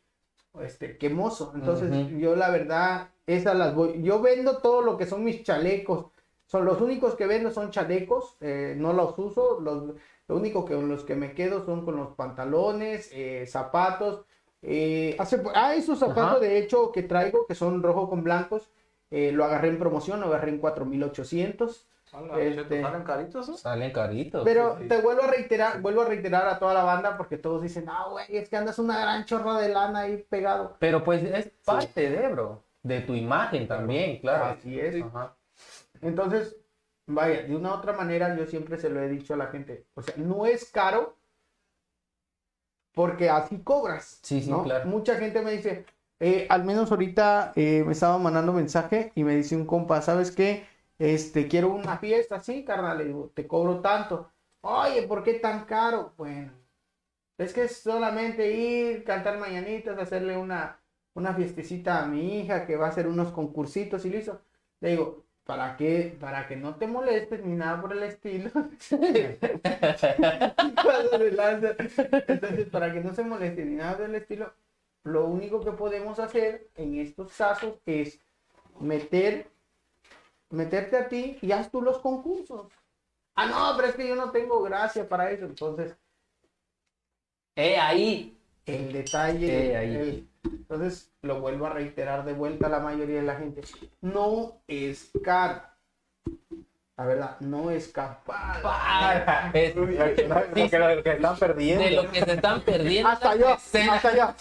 este, quemoso. Entonces, yo la verdad, esas las voy. Yo vendo todo lo que son mis chalecos. Son los únicos que vendo son chalecos, eh, no los uso. Los, lo único que con los que me quedo son con los pantalones, eh, zapatos. Eh, hace, ah, esos zapatos Ajá. de hecho que traigo, que son rojo con blancos, eh, lo agarré en promoción, lo agarré en 4800. Este- ¿Salen caritos? esos? Salen caritos. Pero sí, sí. te vuelvo a reiterar, vuelvo a reiterar a toda la banda porque todos dicen, ah, güey, es que andas una gran chorra de lana ahí pegado. Pero pues es parte de, bro. De tu imagen también, claro. Así es. Ajá. Entonces, vaya, de una u otra manera yo siempre se lo he dicho a la gente, o sea, no es caro porque así cobras. Sí, sí, ¿no? claro. Mucha gente me dice, eh, al menos ahorita eh, me estaba mandando mensaje y me dice un compa, ¿sabes qué? Este, quiero una fiesta, sí, carnal, le digo, te cobro tanto. Oye, ¿por qué tan caro? Bueno, es que es solamente ir, cantar mañanitas, hacerle una, una fiestecita a mi hija que va a hacer unos concursitos y listo. Le digo, ¿para qué? Para que no te molestes ni nada por el estilo. [LAUGHS] Entonces, para que no se moleste ni nada por el estilo, lo único que podemos hacer en estos casos es meter, meterte a ti y haz tú los concursos. Ah, no, pero es que yo no tengo gracia para eso. Entonces, Eh, ahí. el detalle. Eh, ahí. el- entonces, lo vuelvo a reiterar de vuelta a la mayoría de la gente. No es caro. La verdad, no es capaz. Ah, [LAUGHS] es- Uy, lo que, lo que están perdiendo. de lo que se están perdiendo. Hasta yo, [LAUGHS] escena. hasta yo.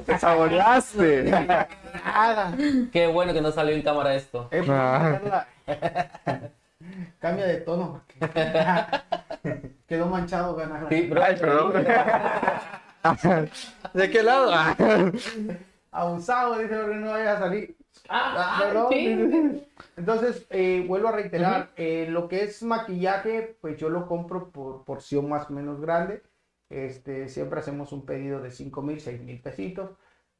[LAUGHS] Te saboreaste. Nada. Qué bueno que no salió en cámara esto. Eh, Ah. Cambia de tono. porque Quedó manchado, ganar. Sí, bro. Ay, perdón. ¿De qué lado? Ah. Abusado, dice, no vaya a salir. Ah, Perdón. sí. Entonces, eh, vuelvo a reiterar, eh, lo que es maquillaje, pues yo lo compro por porción más o menos grande. Este, siempre hacemos un pedido de 5 mil, 6 mil pesitos,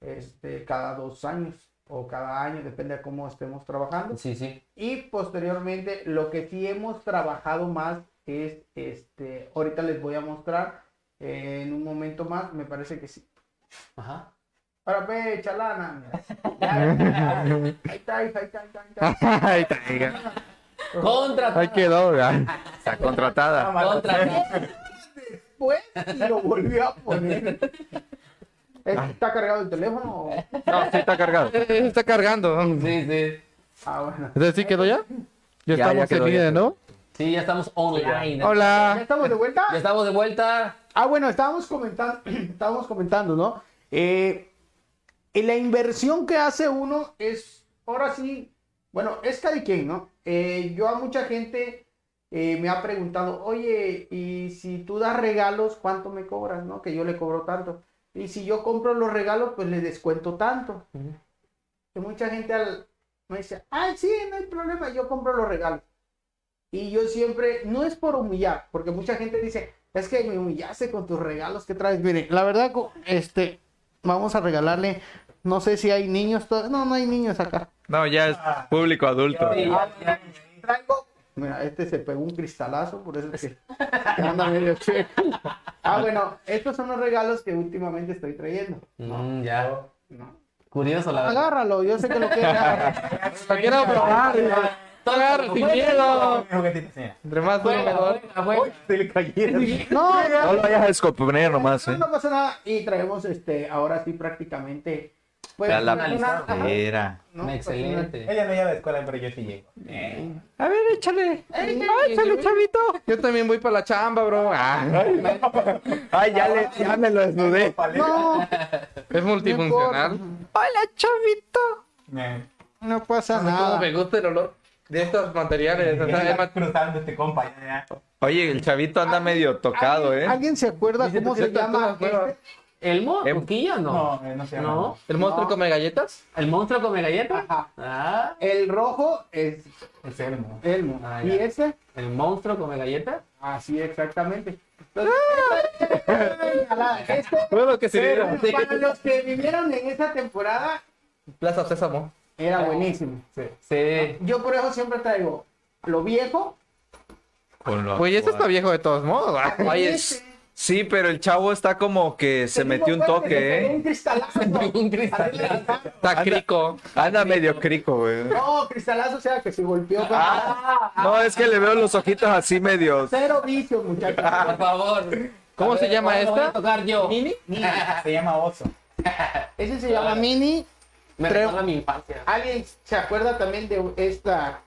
este, cada dos años o cada año, depende de cómo estemos trabajando. Sí, sí. Y posteriormente, lo que sí hemos trabajado más es, este, ahorita les voy a mostrar eh, en un momento más, me parece que sí. Ajá. Ahora ve, chalana. [LAUGHS] Ahí está, ahí está, ahí está, ahí está. Ahí está, hija. Contra. Ahí quedó, ya. Está contratada. Contra. [LAUGHS] Después lo volvió a poner. ¿Está cargado el teléfono? No, sí está cargado. Está cargando. Sí, sí. Ah, bueno. Entonces, ¿sí quedó ya? Ya, Ya, ya estamos quedó, en ya línea. ¿no? Sí, ya estamos online. ¿Ya Hola. estamos de vuelta? Ya estamos de vuelta. Ah, bueno, estábamos comentando, [CLEARS THROAT] estábamos comentando, ¿no? Eh, y la inversión que hace uno es, ahora sí, bueno, es cada quien, ¿no? Eh, yo a mucha gente eh, me ha preguntado, oye, y si tú das regalos, ¿cuánto me cobras, no? Que yo le cobro tanto. Y si yo compro los regalos, pues le descuento tanto. Que mucha gente al- me dice, ay, sí, no hay problema, yo compro los regalos. Y yo siempre, no es por humillar, porque mucha gente dice, es que me humillaste con tus regalos que traes. Mire, la verdad, este, vamos a regalarle, no sé si hay niños, to- no, no hay niños acá. No, ya es público adulto. Sí, ya, ya. Traigo, mira, este se pegó un cristalazo, por eso es que que anda medio [LAUGHS] checo. Ah, bueno, estos son los regalos que últimamente estoy trayendo. Mm, ya. No. Curioso, la verdad. Agárralo, yo sé que lo quieres. Lo quiero probar. Agarra sin miedo. Entre más duro, Buena, mejor. buena, buena. Se le cayeron. No, No lo vayas a descomponer nomás, no, eh. no pasa nada. Y traemos, este, ahora sí prácticamente, pues, Vea la una- una- ajá, pera. ¿no? Pues, Excelente. Ella no lleva de escuela, pero yo sí llego. A ver, échale. Échale, chavito. Yo también voy para la chamba, bro. Ah, Ay, ya, le, ya me lo desnudé. No, es multifuncional. Hola, chavito. Me no pasa nada. me gusta el olor de estos materiales. o sea, es está cruzando este compa. Ya, ya. Oye, el chavito anda medio tocado, ¿Alguien, ¿eh? ¿Alguien se acuerda cómo ¿tú se llama este? ¿Elmo? Eh, ¿Coquilla? No. No, eh, no se llama. ¿No? ¿El monstruo No. come galletas? ¿El monstruo come galleta? Ajá. Ah. El rojo es Es Elmo. Elmo. Ah, y ya. ese, ¿El monstruo come galleta? así exactamente. Entonces, [LAUGHS] este, Bueno, que pero sí. para los que vivieron en esa temporada, Plaza Sésamo. era buenísimo. Sí. Yo por eso siempre traigo lo viejo. Con lo Pues este actual. está viejo de todos modos. Oye, este, Sí, pero el chavo está como que se metió un toque, ¿eh? Un cristalazo. Un cristalazo. Está crico. Anda medio crico, güey. No, cristalazo, o sea, que se golpeó. con- Ah, no, es que le veo los ojitos así medios. Cero vicios, muchachos. Por favor. ¿Cómo se llama lo voy a esta? tocar yo. Mini. Se llama oso. Ese se llama Mini. Me recuerda a mi infancia. ¿Alguien se acuerda también de esta?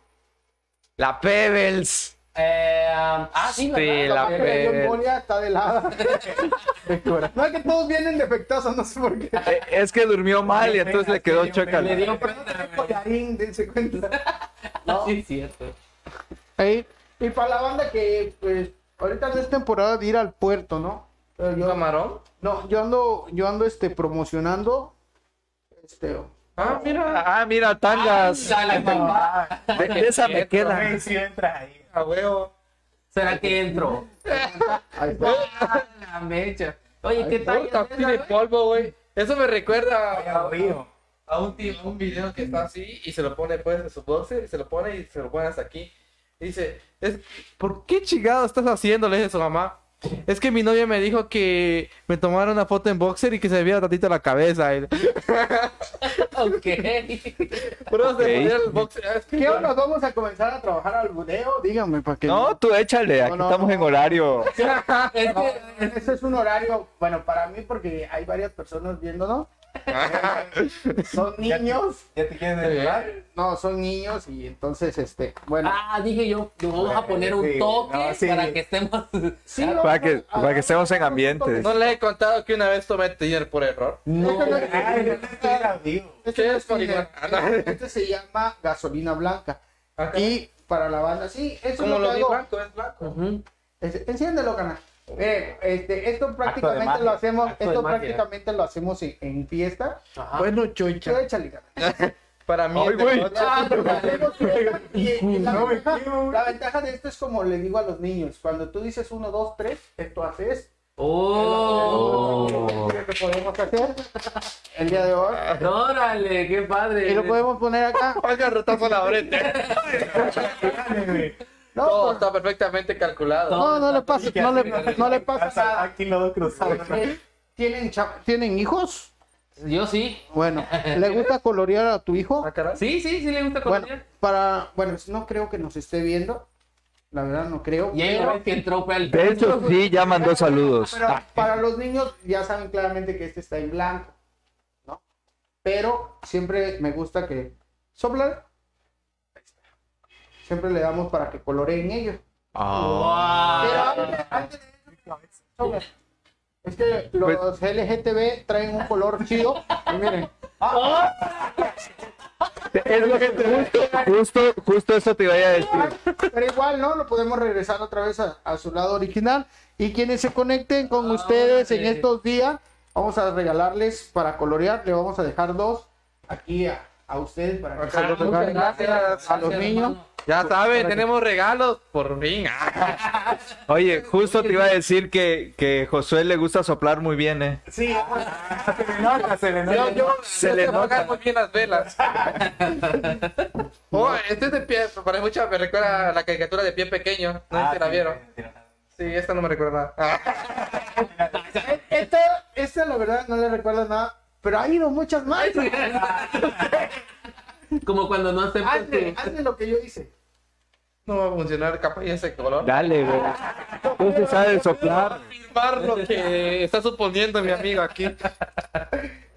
La Pebbles. Eh, ah, sí, Sí, la embolia, está de lado. [LAUGHS] no es que todos vienen defectuosos, no sé por qué. Eh, Es que durmió mal y entonces le quedó chueca. Le dio Pero no trae collarín, dense cuenta. No. Sí, es cierto. Ahí. Y para la banda que, pues, ahorita no es temporada de ir al puerto, ¿no? ¿Un yo, camarón? no, yo ando, yo ando, este, promocionando, este, Ah, mira. Ah, mira, tangas. Papá. De, de esa me queda. Ahí. A huevo. ¿Será que entro? ahí está. Ah, la mecha. Oye, ¿qué tal? Puta, tiene polvo, güey. Eso me recuerda a, a un, video que está así y se lo pone pues en su boxer y se lo pone y se lo pone hasta aquí. Y dice, es, ¿por qué chingado estás haciendo? Le dice a su mamá. Es que mi novia me dijo que me tomara una foto en boxer y que se me viera tantito la cabeza. Y- [LAUGHS] Ok. Por eso se Ok. ponía el boxer. Es que- ¿Qué nos vamos a comenzar a trabajar al budeo? Díganme, para que... No, tú échale, aquí No, no, estamos no. en horario. [LAUGHS] Es No, que- ese es un horario, bueno, para mí, porque hay varias personas viéndonos. Son niños. ¿Ya te quieres desvelar? No, son niños y entonces, este, bueno. Ah, dije yo, le vamos a poner un Sí, toque no, sí. para que estemos. Sí, Para que- a- para que estemos en ambiente. No le he contado que una vez tomé Tinder por error. No. Este no no este. Este se llama gasolina blanca. Ajá. Y para la banda, sí, eso es lo que vi hago. blanco, es blanco. Este, enciéndelo, canal. Eh, este, esto prácticamente magia, lo hacemos, esto prácticamente lo hacemos en, en fiesta. Ajá. Bueno, Yo chocha. Para mí Ay. Ah, la, ventaja, de esto es como le digo a los niños, cuando tú dices uno, dos, tres, esto haces. Oh. Que podemos hacer el día de hoy. Órale, qué padre. Y lo podemos poner acá. Oiga, rotazo a la frente. No, Todo pues, está perfectamente calculado. no, no le pasa, no le, no le pasa nada. Aquí los dos cruzados. Eh, ¿Tienen, ¿Tienen hijos? Yo sí. Bueno, [LAUGHS] ¿le gusta colorear a tu hijo? Ah. Sí, sí, sí le gusta Bueno, colorear. para, bueno, no creo que nos esté viendo. La verdad no creo. Y ahí pero- que entró al. De hecho, sí, ya mandó saludos. Pero para los niños ya saben claramente que este está en blanco, ¿no? Pero siempre me gusta que soplar. Siempre le damos para que coloreen ellos. Ah. Pero antes, antes de eso. Es que los LGTB traen un color chido. Y miren, Es lo que te- justo, justo eso te iba a decir. pero igual, ¿no? Lo podemos regresar otra vez a, a su lado original. Y quienes se conecten con ustedes en Órale. estos días, vamos a regalarles para colorear. Le vamos a dejar dos aquí a, a ustedes para que se los Muchas gracias. a los Gracias, niños. hermano. Ya saben, tenemos regalos por fin. [LAUGHS] Oye, justo te iba a decir que, que Josué le gusta soplar muy bien, ¿eh? Sí, [LAUGHS] se le nota, se le nota. Yo, yo, Se yo le nota. muy bien las velas. [LAUGHS] Oh, este es de pie, para mucho me recuerda a la caricatura de pie pequeño. No sé Ah, si la sí, vieron. sí, esta no me recuerda nada. Ah. Esta, esta la verdad no le recuerdo nada, pero ha ido muchas más. Como cuando no aceptas Hazle, tu- hazle lo que yo hice. No va a funcionar capaz y ese color. Dale, güey. Tú sí sabes soplar. Afirmar lo que está suponiendo mi amigo aquí.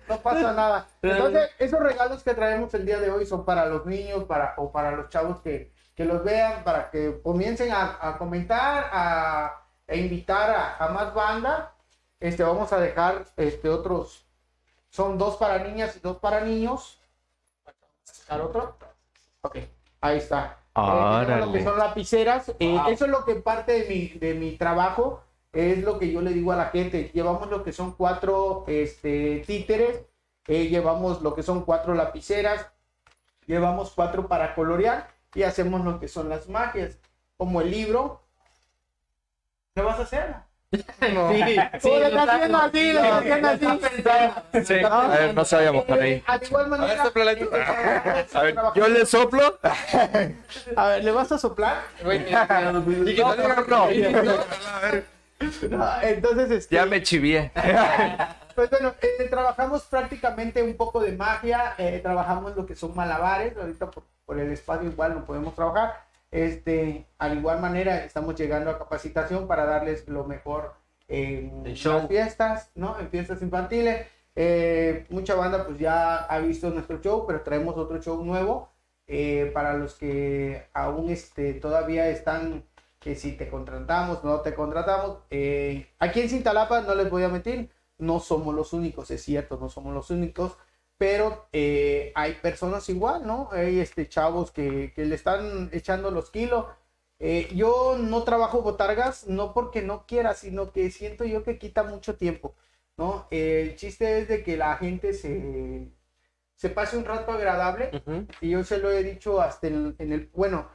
No pasa nada. Entonces, esos regalos que traemos el día de hoy son para los niños para, o para los chavos que, que los vean, para que comiencen a, a comentar, a, e invitar a, a más banda. Este, vamos a dejar este, otros, son dos para niñas y dos para niños. Vamos a sacar otro. Ok, ahí está. Eh, lo que son lapiceras. Eh, Wow. Eso es lo que parte de mi, de mi trabajo. Es lo que yo le digo a la gente. Llevamos lo que son cuatro este, títeres. eh, llevamos lo que son cuatro lapiceras. Llevamos cuatro para colorear. Y hacemos lo que son las magias. Como el libro. ¿Qué vas a hacer? No. Sí, Sí, lo está haciendo así, lo está haciendo así. Sí, a ver, no sabíamos por ahí. Eh, A ver, este, A yo le soplo. A ver, ¿le vas a soplar? No no. No, entonces, este, Ya me chivié. Pues bueno, eh, trabajamos prácticamente un poco de magia, eh, trabajamos lo que son malabares, ahorita por, por el espacio igual no podemos trabajar. Este, al igual manera estamos llegando a capacitación para darles lo mejor en El show. las fiestas, ¿no? En fiestas infantiles. Eh, mucha banda pues ya ha visto nuestro show, pero traemos otro show nuevo eh, para los que aún este, todavía están que si te contratamos, no te contratamos. Eh, aquí en Cintalapa, no les voy a mentir, no somos los únicos, es cierto, no somos los únicos, pero eh, hay personas igual, ¿no? Hay este, chavos que, que le están echando los kilos. Eh, yo no trabajo botargas, no porque no quiera, sino que siento yo que quita mucho tiempo, ¿no? Eh, el chiste es de que la gente se, se pase un rato agradable Ujú. y yo se lo he dicho hasta en, en el, bueno,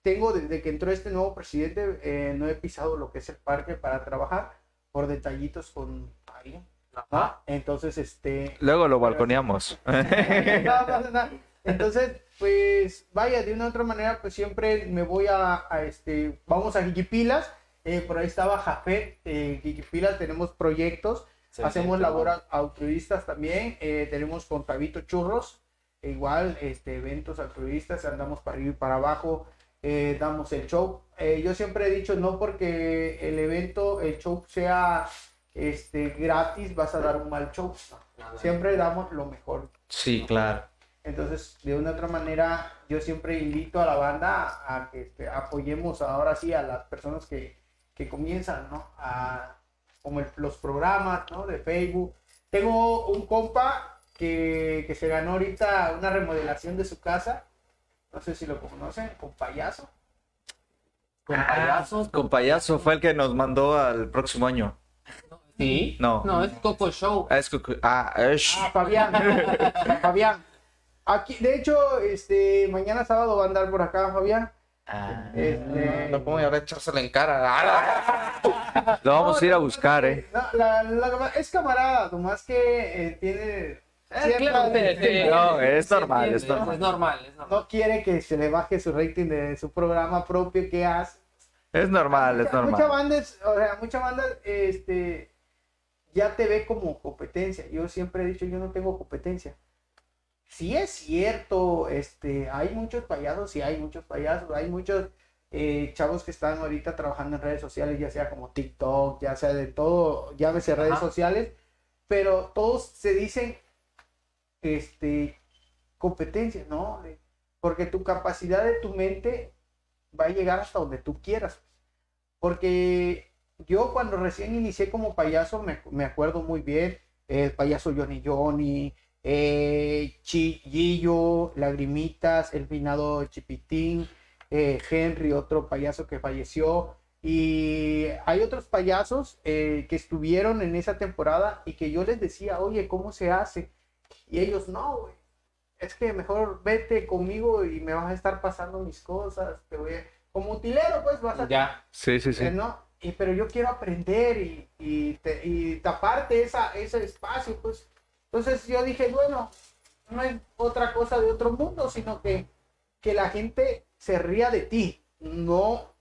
tengo desde que entró este nuevo presidente, eh, no he pisado lo que es el parque para trabajar por detallitos con alguien. Ajá. Entonces, este... Luego lo balconeamos. [LAUGHS] no. Entonces, pues vaya, de una u otra manera, pues siempre me voy a, a, este, vamos a Jiquipilas, eh, por ahí estaba Jafet, eh, Jiquipilas tenemos proyectos, hacemos labor altruistas también, eh, tenemos con Tabito Churros, igual, este, eventos altruistas, andamos para arriba y para abajo, eh, damos el show. Eh, yo siempre he dicho, no porque el evento, el show sea este, gratis, vas a dar un mal show. No, Siempre damos lo mejor. Sí, claro. Entonces, de una u otra manera, yo siempre invito a la banda a que este, apoyemos ahora sí a las personas que, que comienzan, ¿no? A, como el- los programas, ¿no? De Facebook. Tengo un compa que, que se ganó ahorita una remodelación de su casa. No sé si lo conocen, con payaso. Con Ah, payasos. Con payaso fue el que nos mandó al próximo año. Sí. No. No, es Coco Show. Ah, es que- ah, es- Ah, Fabián. [LAUGHS] Fabián. Aquí, de hecho, este, mañana sábado va a andar por acá, Fabián. Ah. Este, No pongo ahora echárselo en cara. [LAUGHS] Lo vamos a ir a buscar, eh. No, la- la- es camarada, nomás que eh, tiene. Eh, claro, No, es normal, entiende, es normal. Es normal, es normal. No quiere que se le baje su rating de su programa propio que hace. Es normal, es Mucha- Mucha normal. banda, es- o sea, mucha banda, este, ya te ve como competencia. Yo siempre he dicho, yo no tengo competencia. Sí es cierto, este, hay muchos payasos, sí hay muchos payasos, hay muchos eh, chavos que están ahorita trabajando en redes sociales, ya sea como TikTok, ya sea de todo, llámese redes Ajá. sociales, pero todos se dicen, este, competencia, ¿no? Porque tu capacidad de tu mente va a llegar hasta donde tú quieras. Porque yo cuando recién inicié como payaso, me, me acuerdo muy bien, el payaso Johnny Johnny, eh, Chillillo, Lagrimitas, el finado Chipitín, eh, Henry, otro payaso que falleció. Y hay otros payasos eh, que estuvieron en esa temporada y que yo les decía, oye, ¿cómo se hace? Y ellos, no, güey. Es que mejor vete conmigo y me vas a estar pasando mis cosas. Te voy a- Como utilero, pues vas a Ya. Sí, sí, sí. eh, ¿no? Y, pero yo quiero aprender y, y, te- y taparte esa, ese espacio, pues. Entonces yo dije, bueno, no es otra cosa de otro mundo, sino que, que la gente se ría de ti, no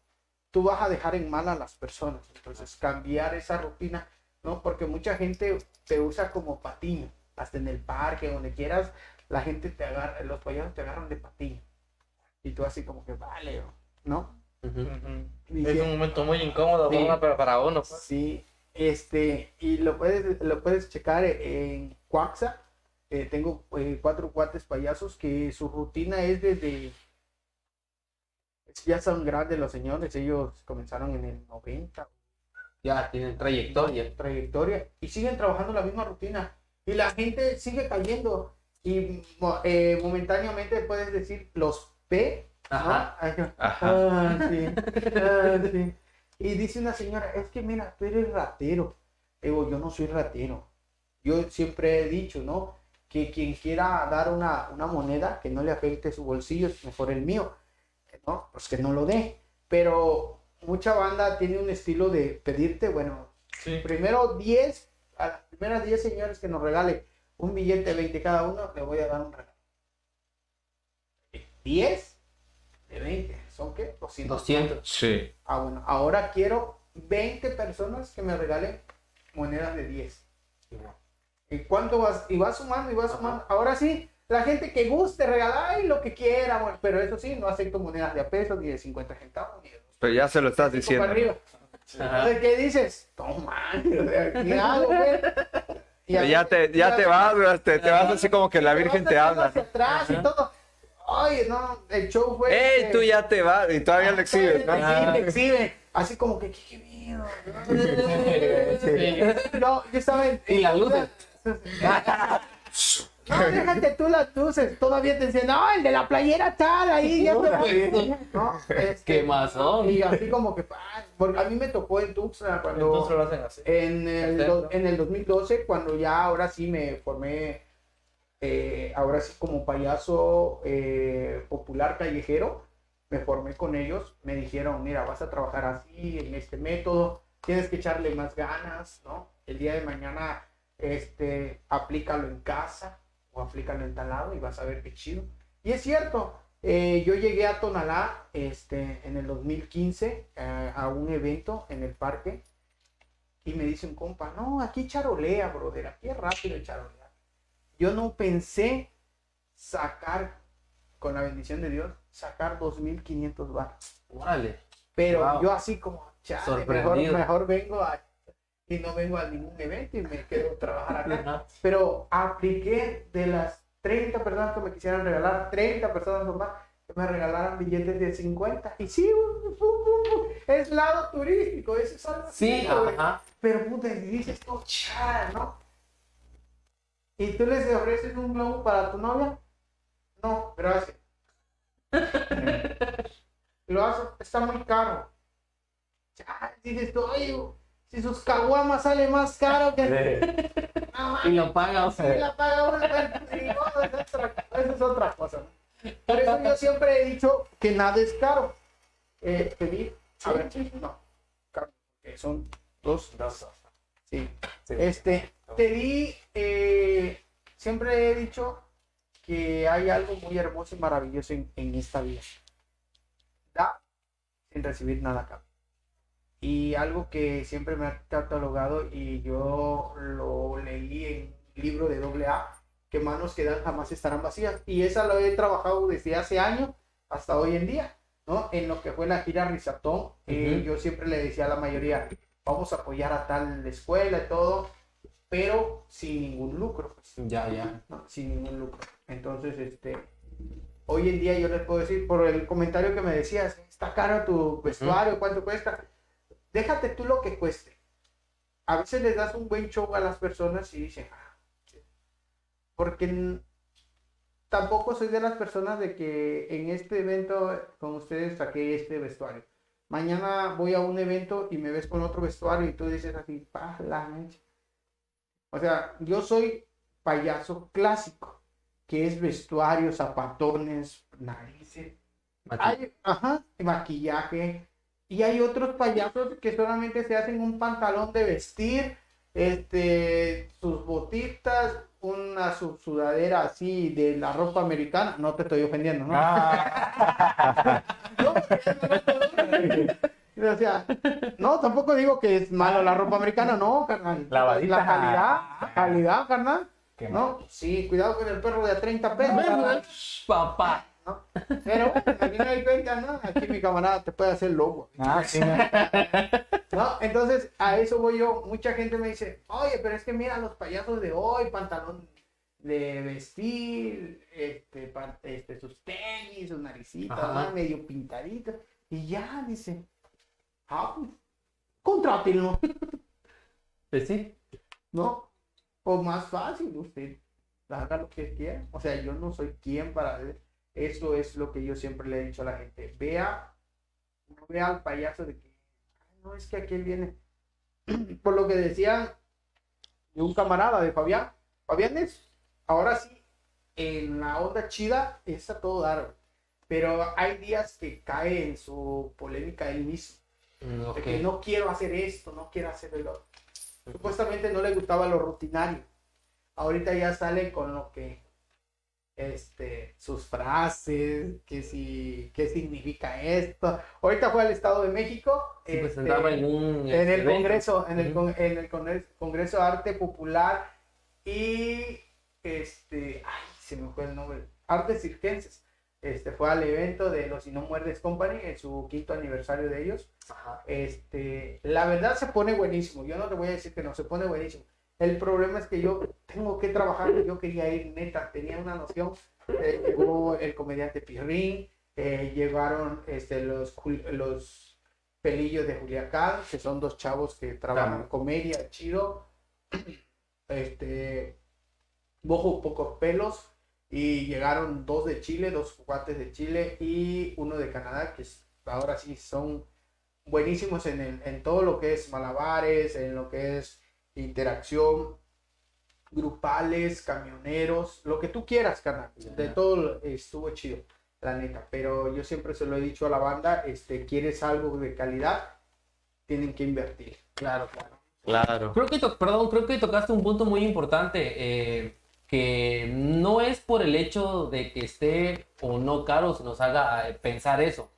tú vas a dejar en mal a las personas. Entonces cambiar esa rutina, ¿no? Porque mucha gente te usa como patiño, hasta en el parque, donde quieras, la gente te agarra, los payasos te agarran de patiño. Y tú así como que, vale, ¿no? Es un momento muy incómodo Sí. para- para, uno. pues. Sí, este, y lo puedes, lo puedes checar en Quaxa. Eh, tengo eh, cuatro cuates payasos que su rutina es desde. Ya son grandes los señores, ellos comenzaron en el 90, Ya tienen trayectoria. trayectoria, y siguen trabajando la misma rutina. Y la gente sigue cayendo. Y eh, momentáneamente puedes decir los P. Ajá. Ajá. Ah, sí, ah, sí. Y dice una señora, es que mira, tú eres ratero. Digo, yo no soy ratero. Yo siempre he dicho, ¿no? Que quien quiera dar una, una moneda que no le afecte su bolsillo, es mejor el mío. ¿No? Pues que no lo dé. Pero mucha banda tiene un estilo de pedirte, bueno, primero 10, a las primeras 10 señores que nos regale un billete de 20 cada uno, le voy a dar un regalo. 10 de 20, ¿son qué? 200. 200. Sí. Ah, bueno, ahora quiero 20 personas que me regalen monedas de 10. ¿Y cuánto vas? Y vas sumando y vas sumando. Ahora sí, la gente que guste regalar ay, lo que quiera, bueno, pero eso sí, no acepto monedas de a pesos, ni de 50 centavos, ni de Pero ya se lo estás diciendo. para arriba. Entonces, ¿qué dices? Toma, [LAUGHS] ¿qué hago, güey? Y Ya te, ya y te vas, güey, te, te vas así como que la te Virgen te habla. hacia atrás y todo. Oye, no, el show fue. ¡Ey, que- tú ya te vas! Y todavía lo exhibes, ¿no? Sí, te exhibe. Así como que, qué, qué miedo. No, yo estaba en. Y las luces. [LAUGHS] No, déjate tú las luces. Todavía te dicen, no, el de la playera tal, ahí ya te No, este, ¿Qué más son? Y así como que, ah, porque a mí me tocó en Tuxtla cuando. Entonces lo hacen así. En el, do- en el 2012, cuando ya ahora sí me formé, eh, ahora sí como payaso eh, popular callejero, me formé con ellos, me dijeron, mira, vas a trabajar así, en este método, tienes que echarle más ganas, ¿no? El día de mañana, este, aplícalo en casa o aplícalo en tal lado y vas a ver qué chido. Y es cierto, eh, yo llegué a Tonalá este, en el 2015 eh, a un evento en el parque y me dice un compa, no, aquí charolea, brother, aquí es rápido charolear. Yo no pensé sacar, con la bendición de Dios, sacar 2.500 baros. Órale. Pero Wow. yo así como, chale, mejor, mejor vengo a, y no vengo a ningún evento y me quedo trabajar acá. [LAUGHS] Pero apliqué de las 30 personas que me quisieran regalar, 30 personas nomás, que me regalaran billetes de 50. Y sí, uh, uh, uh, es lado turístico, eso es algo Sí, así, ajá. Pero puta, y dices tú, chal, ¿no? ¿Y tú les ofreces un globo para tu novia? No, gracias. [LAUGHS] Lo haces, está muy caro. Chal, dices tú, oye, si sus caguamas sale más caro que... [LAUGHS] No, Y lo la paga uno, bueno, ni modo, es otra- eso es otra cosa. Por eso yo siempre he dicho que nada es caro. Eh, pedir, a ver, no, caro, que son dos. Sí. Este, te di, eh, siempre he dicho que hay algo muy hermoso y maravilloso en, en esta vida. Da sin recibir nada a cambio. Y algo que siempre me ha catalogado y yo lo leí en un libro de doble A, que manos que dan jamás estarán vacías. Y esa lo he trabajado desde hace años hasta hoy en día, ¿no? En lo que fue la gira Risatón, eh, Ujú. yo siempre le decía a la mayoría, vamos a apoyar a tal escuela y todo, pero sin ningún lucro. pues. Ya, ya. No, sin ningún lucro. Entonces, este, hoy en día yo les puedo decir, por el comentario que me decías, está caro tu vestuario, ¿cuánto cuesta? Déjate tú lo que cueste. A veces les das un buen show a las personas y dicen, "Ah, sí". porque tampoco soy de las personas de que en este evento con ustedes saqué este vestuario. Mañana voy a un evento y me ves con otro vestuario y tú dices así, pa, la mecha". O sea, yo soy payaso clásico, que es vestuario, zapatones, narices, hay, ajá, maquillaje. Y hay otros payasos que solamente se hacen un pantalón de vestir, este, sus botitas, una su- sudadera así de la ropa americana. No te estoy ofendiendo, ¿no? Ah, [LAUGHS] No, o sea, no, tampoco digo que es malo la ropa americana, no, carnal. Lavadita. La calidad, la calidad, carnal. qué No, sí, cuidado con el perro de a 30 pesos. Papá. ¿no? Pero aquí no hay cuenta, ¿no? Aquí mi camarada te puede hacer lobo. Ah, sí, no. [LAUGHS] ¿no? Entonces, a eso voy yo. Mucha gente me dice, oye, pero es que mira los payasos de hoy, pantalón de vestir, este, este, sus tenis, sus naricitas. ¿no? medio pintaditos. Y ya, dice, ah, pues, contrátenlo, Pues sí. ¿no? O más fácil, usted haga lo que quiera. O sea, yo no soy quien para... Eso es lo que yo siempre le he dicho a la gente. Vea, no vea al payaso de que, "Ay, no, es que aquel viene. [CLEARS THROAT] Por lo que decía de un camarada de Fabián. Fabián es, ahora sí, en la onda chida es a todo dar. Pero hay días que cae en su polémica él mismo. Mm, De que no quiero hacer esto, no quiero hacer el otro. Supuestamente no le gustaba lo rutinario. Ahorita ya sale con lo que este, sus frases, que si, qué significa esto. Ahorita fue al Estado de México. Sí, pues este, en un en el. Congreso, en el, Ujú. con- en el Congreso, Congreso de Arte Popular y este, ay, se me fue el nombre, Artes Circenses. Este fue al evento de los Y No Muerdes Company en su quinto aniversario de ellos. Ajá. Este, la verdad se pone buenísimo. Yo no te voy a decir que no, se pone buenísimo. El problema es que yo tengo que trabajar. Yo quería ir neta, tenía una noción. Eh, llegó el comediante Pirrín, eh, llegaron este, los, los pelillos de Juliacán, que son dos chavos que trabajan Claro. comedia, chido. Este, Bojo Pocos Pelos. Y llegaron dos de Chile, dos cuates de Chile y uno de Canadá, que ahora sí son buenísimos en, el- en todo lo que es malabares, en lo que es interacción, grupales, camioneros, lo que tú quieras, carnal. De todo estuvo chido, la neta. Pero yo siempre se lo he dicho a la banda, este, quieres algo de calidad, tienen que invertir. Claro, claro. Claro. Creo que, to- perdón, creo que tocaste un punto muy importante, eh, que no es por el hecho de que esté o no caro se nos haga eh, pensar eso.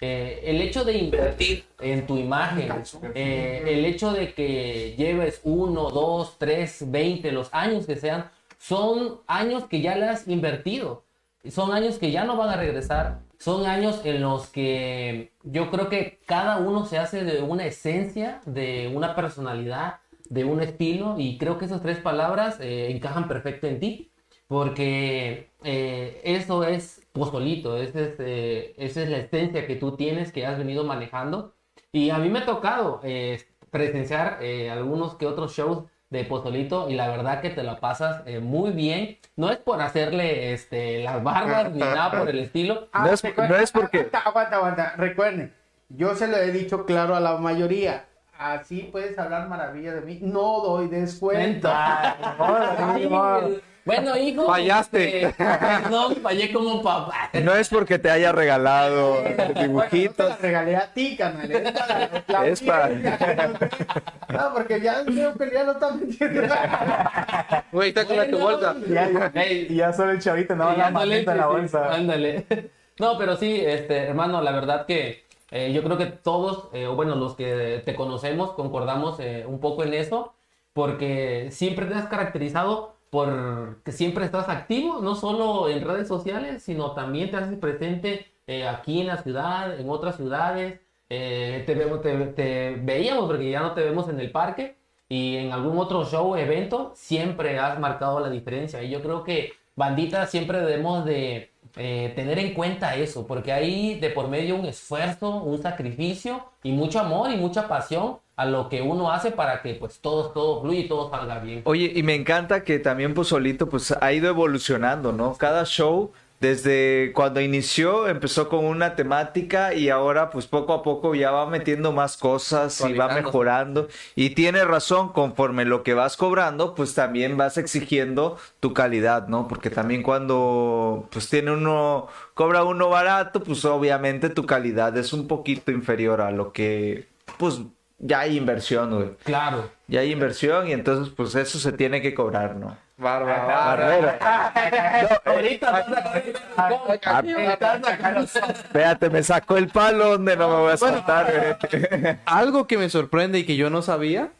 Eh, el hecho de invertir en tu imagen, eh, el hecho de que lleves uno, dos, tres, veinte, los años que sean, son años que ya le has invertido. Son años que ya no van a regresar. Son años en los que yo creo que cada uno se hace de una esencia, de una personalidad, de un estilo. Y creo que esas tres palabras eh, encajan perfecto en ti. Porque eh, eso es pozolito, ese es, eh, esa es la esencia que tú tienes, que has venido manejando. Y a mí me ha tocado eh, presenciar eh, algunos que otros shows de Pozolito y la verdad que te la pasas eh, muy bien. No es por hacerle este, las barbas ni nada por el estilo. [LAUGHS] Ah, No es- no es porque- Aguanta, aguanta, aguanta. Recuerden, yo se lo he dicho claro a la mayoría. Así puedes hablar maravilla de mí. No doy descuento. Ay, bueno, hijo. Fallaste. este, perdón, fallé como papá. No es porque te haya regalado Bueno, no te dibujitos. la regalé a ti, canal. Es para la [LAUGHS] Es para- No, porque ya veo que ya no está metiendo. Güey, está con Bueno. tu bolsa. Ya, y ya solo el chavito, no, la manita en la bolsa. ándale. No, pero sí, este, hermano, la verdad que eh, yo creo que todos, eh, bueno, los que te conocemos, concordamos eh, un poco en eso, porque siempre te has caracterizado por que siempre estás activo, no solo en redes sociales, sino también te haces presente eh, aquí en la ciudad, en otras ciudades. Eh, te, vemos, te, te veíamos porque ya no te vemos en el parque y en algún otro show, evento, siempre has marcado la diferencia. Y yo creo que, bandita, siempre debemos de eh, tener en cuenta eso, porque hay de por medio un esfuerzo, un sacrificio y mucho amor y mucha pasión a lo que uno hace para que pues todo, todo fluya y todo salga bien. Oye, y me encanta que también Pozolito pues ha ido evolucionando, ¿no? Cada show, desde cuando inició, empezó con una temática y ahora pues poco a poco ya va metiendo más cosas y va mejorando. Y tiene razón, conforme lo que vas cobrando, pues también vas exigiendo tu calidad, ¿no? Porque también cuando pues tiene uno, cobra uno barato, pues obviamente tu calidad es un poquito inferior a lo que pues ya hay inversión, güey. Claro. Ya hay inversión y entonces pues eso se tiene que cobrar, ¿no? Barba, Barbero. [LAUGHS] Ahorita Espérate, me sacó el palo donde no me voy a soltar, güey. [LAUGHS] Algo que me sorprende y que yo no sabía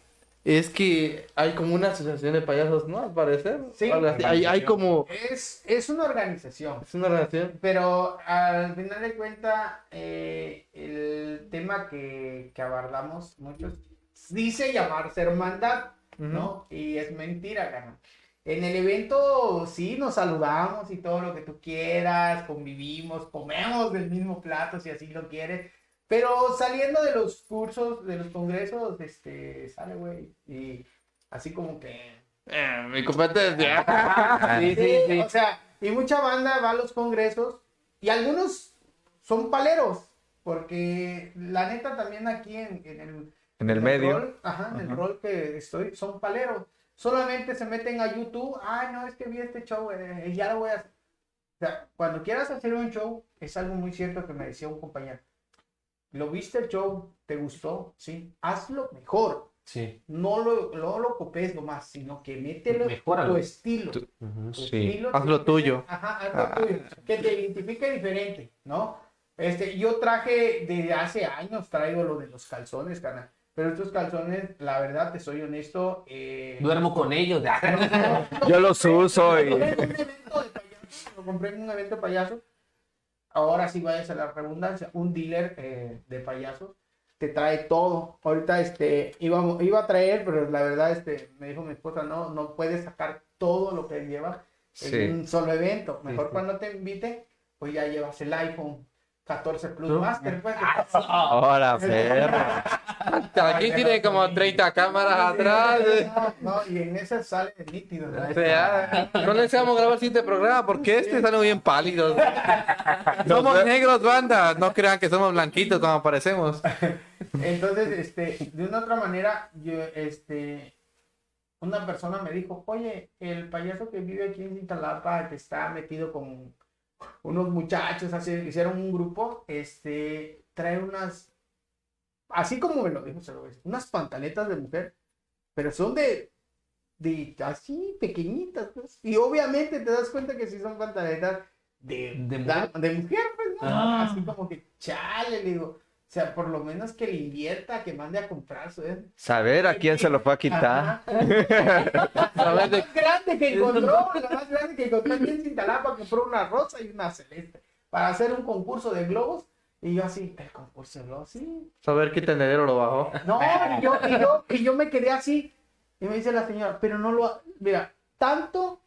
es que hay como una asociación de payasos, ¿no? Al parecer. Sí. Hay, hay como... Es, es una organización. Es una relación. Pero al final de cuentas, eh, el tema que, que abordamos muchos dice llamarse hermandad, ¿no? Y es mentira, gana. En el evento sí nos saludamos y todo lo que tú quieras, convivimos, comemos del mismo plato si así lo quieres. Pero saliendo de los cursos, de los congresos, este, sale, güey. Y así como que Eh, mi competencia. [LAUGHS] Sí, sí, sí. O sea, y mucha banda va a los congresos y algunos son paleros, porque la neta también aquí en, en el, En el medio. rol, ajá, en el rol que estoy, son paleros. Solamente se meten a YouTube, ay, no, es que vi este show, eh, y ya lo voy a hacer. O sea, cuando quieras hacer un show, es algo muy cierto que me decía un compañero. ¿Lo viste el show? ¿Te gustó? Sí. Hazlo mejor. Sí. No lo, no lo copies nomás, sino que mételo Mejóralo. tu estilo. Tu-. Tu Sí. estilo Haz tiene lo que tuyo. Ajá, haz lo Ah. tuyo. Que te identifique diferente, ¿no? Este, yo traje desde hace años, traigo lo de los calzones, carnal. Pero estos calzones, la verdad, te soy honesto. Eh, Duermo con ellos. Yo los uso y... Lo compré en un evento de payasos, Lo compré en un evento de payasos. Ahora sí vayas a la redundancia. Un dealer eh, de payasos te trae todo. Ahorita este iba, iba a traer, pero la verdad este me dijo mi esposa, no, no puedes sacar todo lo que lleva Sí. en un solo evento. Mejor sí. cuando te invite, pues ya llevas el iPhone 14 Plus. Master. pues. Ahora, perro. Aquí tiene como 30 cámaras atrás. No, y en esas sale nítido. ¿no? O sea, no necesitamos grabar el siguiente programa porque este sale bien pálido. [LAUGHS] Somos negros, banda. No crean que somos blanquitos como parecemos. Entonces, este, de una otra manera, yo, este, una persona me dijo, oye, el payaso que vive aquí en Cintalapa, que está metido con unos muchachos, así, hicieron un grupo, este, trae unas, así como me lo dijo, unas pantaletas de mujer, pero son de, de así, pequeñitas, pues, y obviamente te das cuenta que sí son pantaletas de, de mujer, pues, ¿no? Ah. Así como que, chale, le digo, o sea, por lo menos que le invierta, que mande a comprar su... ¿eh? Saber a quién se lo fue a quitar. La más grande que encontró, la más grande que encontró aquí en Cintalapa, compró una rosa y una celeste para hacer un concurso de globos. Y yo así, el concurso de globos, sí. Saber qué tendedero lo bajó. No, y yo, y yo, y yo me quedé así. Y me dice la señora, pero no lo, ha- mira, tanto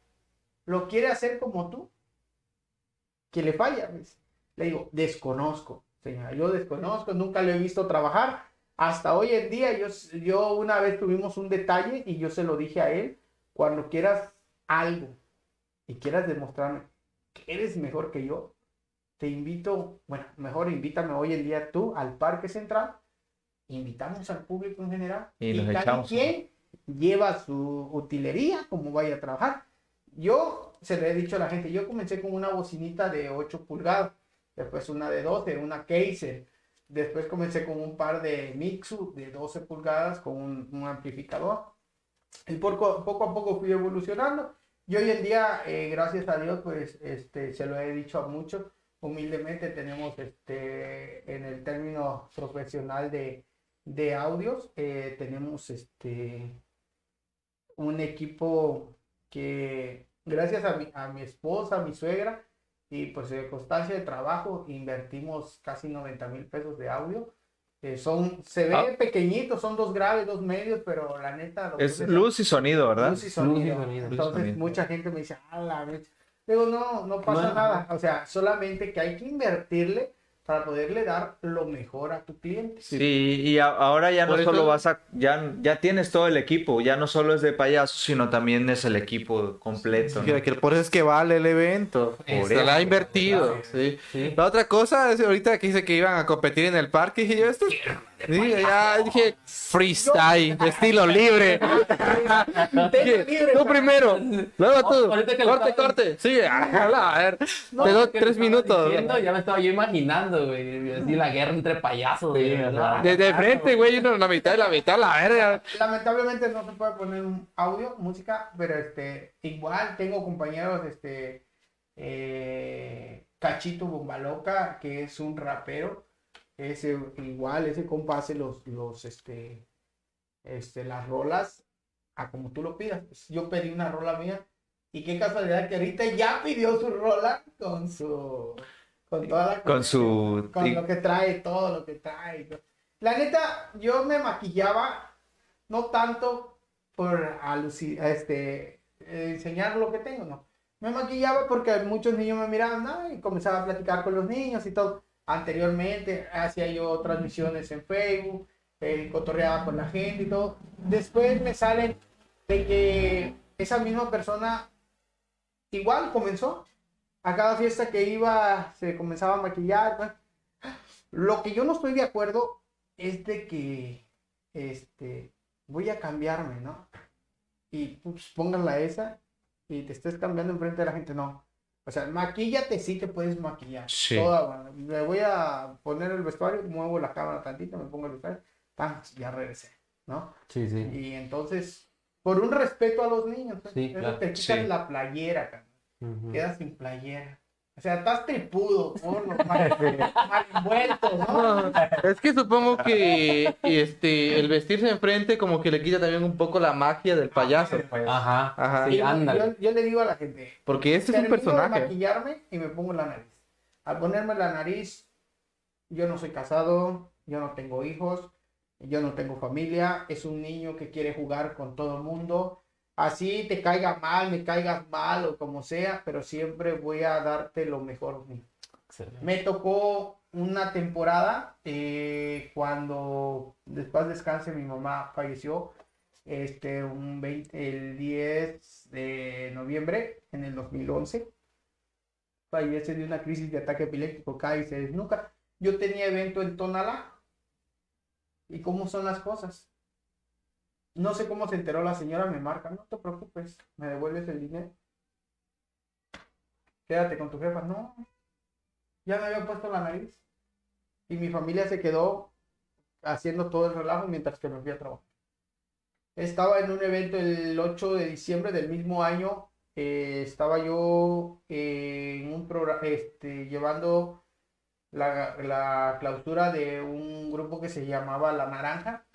lo quiere hacer como tú, que le falla. me dice. Le digo, desconozco, señora, yo desconozco, nunca lo he visto trabajar. Hasta hoy en día, yo, yo una vez tuvimos un detalle y yo se lo dije a él, cuando quieras algo y quieras demostrarme que eres mejor que yo, te invito, bueno, mejor invítame hoy en día tú al Parque Central, invitamos al público en general Y nos cada echamos. quien lleva su utilería como vaya a trabajar. Yo se le he dicho a la gente, yo comencé con una bocinita de 8 pulgadas, después una de 12, una Kaiser, después comencé con un par de Mixu de 12 pulgadas con un, un amplificador. Y poco, poco a poco fui evolucionando. Y hoy en día, eh, gracias a Dios, pues este, se lo he dicho a muchos, humildemente tenemos este, en el término profesional de, de audios, eh, tenemos este, un equipo que gracias a mi, a mi esposa, a mi suegra, y pues de constancia de trabajo, invertimos casi 90 mil pesos de audio. Eh, son, se ve Ah. pequeñitos, son dos graves, dos medios, pero la neta... lo Es luz y sonido, ¿verdad? Luz y sonido. Luz y sonido. Entonces sonido. mucha gente me dice, ah, la mecha". Digo, no, no pasa No. nada. O sea, solamente que hay que invertirle para poderle dar lo mejor a tu cliente. Sí, y a- ahora ya no eso- solo vas a, ya, ya tienes todo el equipo, ya no solo es de payasos, sino también es el equipo completo. ¿no? Que- que por eso es que vale el evento. Por Se la ha invertido. Sí. Sí. La otra cosa es ahorita que dice que iban a competir en el parque. Dije yo, esto. Sí, ya dije freestyle, estilo libre. [LAUGHS] Tú primero, luego tú. Lo Corte, corte. Sí, [LAUGHS] habla, a ver. No, Te doy Que tres minutos. diciendo, ya me estaba yo imaginando, güey. Así la guerra entre payasos, güey. De, de frente, güey, uno la mitad y la mitad, la verga. Lamentablemente no se puede poner un audio, música, pero este, igual tengo compañeros, este, eh, Cachito Bombaloca, que es un rapero, ese igual, ese compa hace los, los, este, este, las rolas a como tú lo pidas. Yo pedí una rola mía y qué casualidad que ahorita ya pidió su rola con su, con toda la Con su... con lo que trae, todo lo que trae. La neta, yo me maquillaba no tanto por este, enseñar lo que tengo, no. Me maquillaba porque muchos niños me miraban ¿no? y comenzaba a platicar con los niños y todo. Anteriormente hacía yo transmisiones en Facebook, eh, cotorreaba con la gente y todo. Después me salen de que esa misma persona igual comenzó. A cada fiesta que iba se comenzaba a maquillar. pues. Lo que yo no estoy de acuerdo es de que este voy a cambiarme, ¿no? Y pues póngala esa y te estés cambiando enfrente de la gente, no. O sea, maquíllate, sí te puedes maquillar. Sí. Toda, bueno, me voy a poner el vestuario, muevo la cámara tantito, me pongo el vestuario, ¡pam! ya regresé. ¿no? Sí, sí. Y entonces, por un respeto a los niños, Sí, eso claro. te quitan Sí. la playera. Ujú. quedas sin playera. O sea, estás tripudo, gordo, mal, mal [LAUGHS] envuelto, ¿no? Es que supongo que este el vestirse enfrente como que le quita también un poco la magia del payaso. Pues, Ajá. Ajá. Sí, Yo- ándale. yo, yo le digo a la gente, Porque este es un termino de personaje. maquillarme y me pongo la nariz. Al ponerme la nariz, yo no soy casado, yo no tengo hijos, yo no tengo familia, es un niño que quiere jugar con todo el mundo. Así te caiga mal, me caigas mal o como sea, pero siempre voy a darte lo mejor. Excelente. Me tocó una temporada eh, cuando después descanse mi mamá falleció este un 20 el 10 de noviembre en el 2011 fallece de una crisis de ataque epiléptico cae y se desnuca yo tenía evento en Tonalá y cómo son las cosas no sé cómo se enteró la señora me marca no te preocupes me devuelves el dinero quédate con tu jefa no ya me había puesto la nariz. Y mi familia se quedó haciendo todo el relajo mientras que me fui a trabajar. Estaba en un evento el 8 de diciembre del mismo año. eh, estaba yo en un programa, este, llevando la, la clausura de un grupo que se llamaba La Naranja,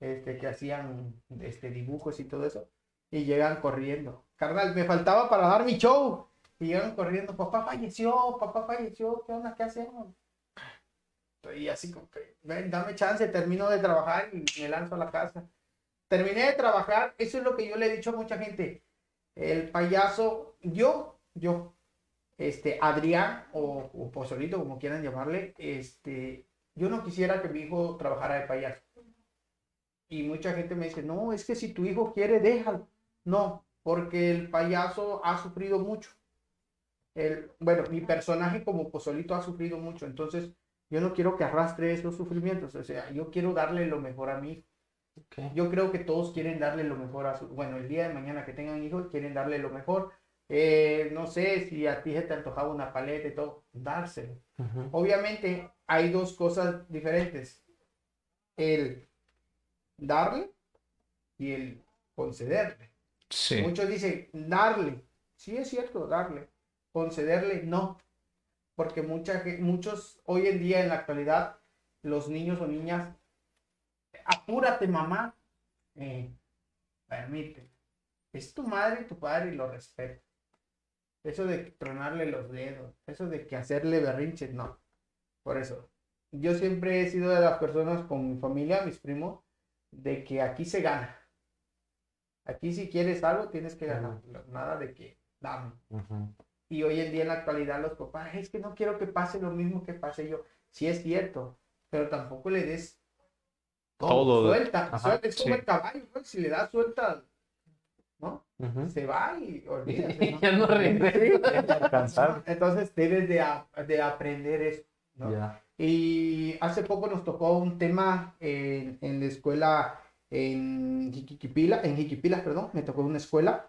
este, que hacían este, dibujos y todo eso. Y llegan corriendo. Carnal, me faltaba para dar mi show. Y llegan corriendo, papá falleció, papá falleció, ¿qué onda? ¿Qué hacemos? Y así como ven, dame chance, termino de trabajar y me lanzo a la casa. Terminé de trabajar, eso es lo que yo le he dicho a mucha gente. El payaso, yo, yo, este, Adrián o, o Pozolito, como quieran llamarle, este, yo no quisiera que mi hijo trabajara de payaso. Y mucha gente me dice, no, es que si tu hijo quiere, déjalo. No, porque el payaso ha sufrido mucho. El, bueno, mi personaje como Pozolito ha sufrido mucho, entonces yo no quiero que arrastre esos sufrimientos, o sea, yo quiero darle lo mejor a mi hijo. Yo creo que todos quieren darle lo mejor a su, bueno, el día de mañana que tengan hijos, quieren darle lo mejor. Eh, no sé si a ti se te antojaba una paleta y todo, dárselo. Obviamente hay dos cosas diferentes. El darle y el concederle. Sí. Muchos dicen darle. Sí es cierto, darle. Concederle, no. Porque mucha, muchos hoy en día en la actualidad, los niños o niñas, apúrate mamá. Eh, permite. Es tu madre y tu padre y lo respeto. Eso de tronarle los dedos, eso de que hacerle berrinches, no. Por eso, yo siempre he sido de las personas con mi familia, mis primos, de que aquí se gana. Aquí si quieres algo tienes que ganar. Nada de que dame. Y hoy en día en la actualidad los papás, es que no quiero que pase lo mismo que pase yo. Sí es cierto, pero tampoco le des todo. Todo. Suelta, Ajá, suelta. Es como sí. el caballo, ¿no? si le das suelta, ¿no? Se va y olvídate. ¿no? [LAUGHS] Ya no regresa. [LAUGHS] Entonces debes de, a- de aprender eso. ¿no? Ya. Y hace poco nos tocó un tema en, en la escuela en Jiquipila, en Jiquipilas, perdón, me tocó una escuela.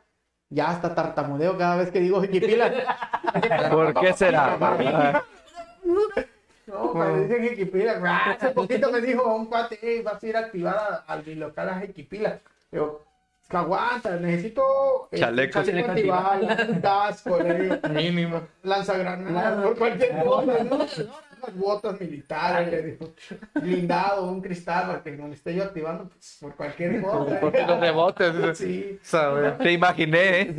Ya hasta tartamudeo cada vez que digo Jiquipilas. [LAUGHS] ¿Por qué será? No, cuando dicen Jiquipilas, ah, hace poquito me dijo un cuate, "Ey, vas a ir a activar a- al mi local a "Es que aguanta, necesito eh, Chaleco. chaleco antibala, un casco, Mínimo. lanzagranadas, por cualquier cosa, ¿no? Unas botas militares, le digo, blindado, un cristal, para que cuando esté yo activando, pues, por cualquier cosa. Porque los rebotes. Sí. ¿sabes? Te imaginé, ¿eh?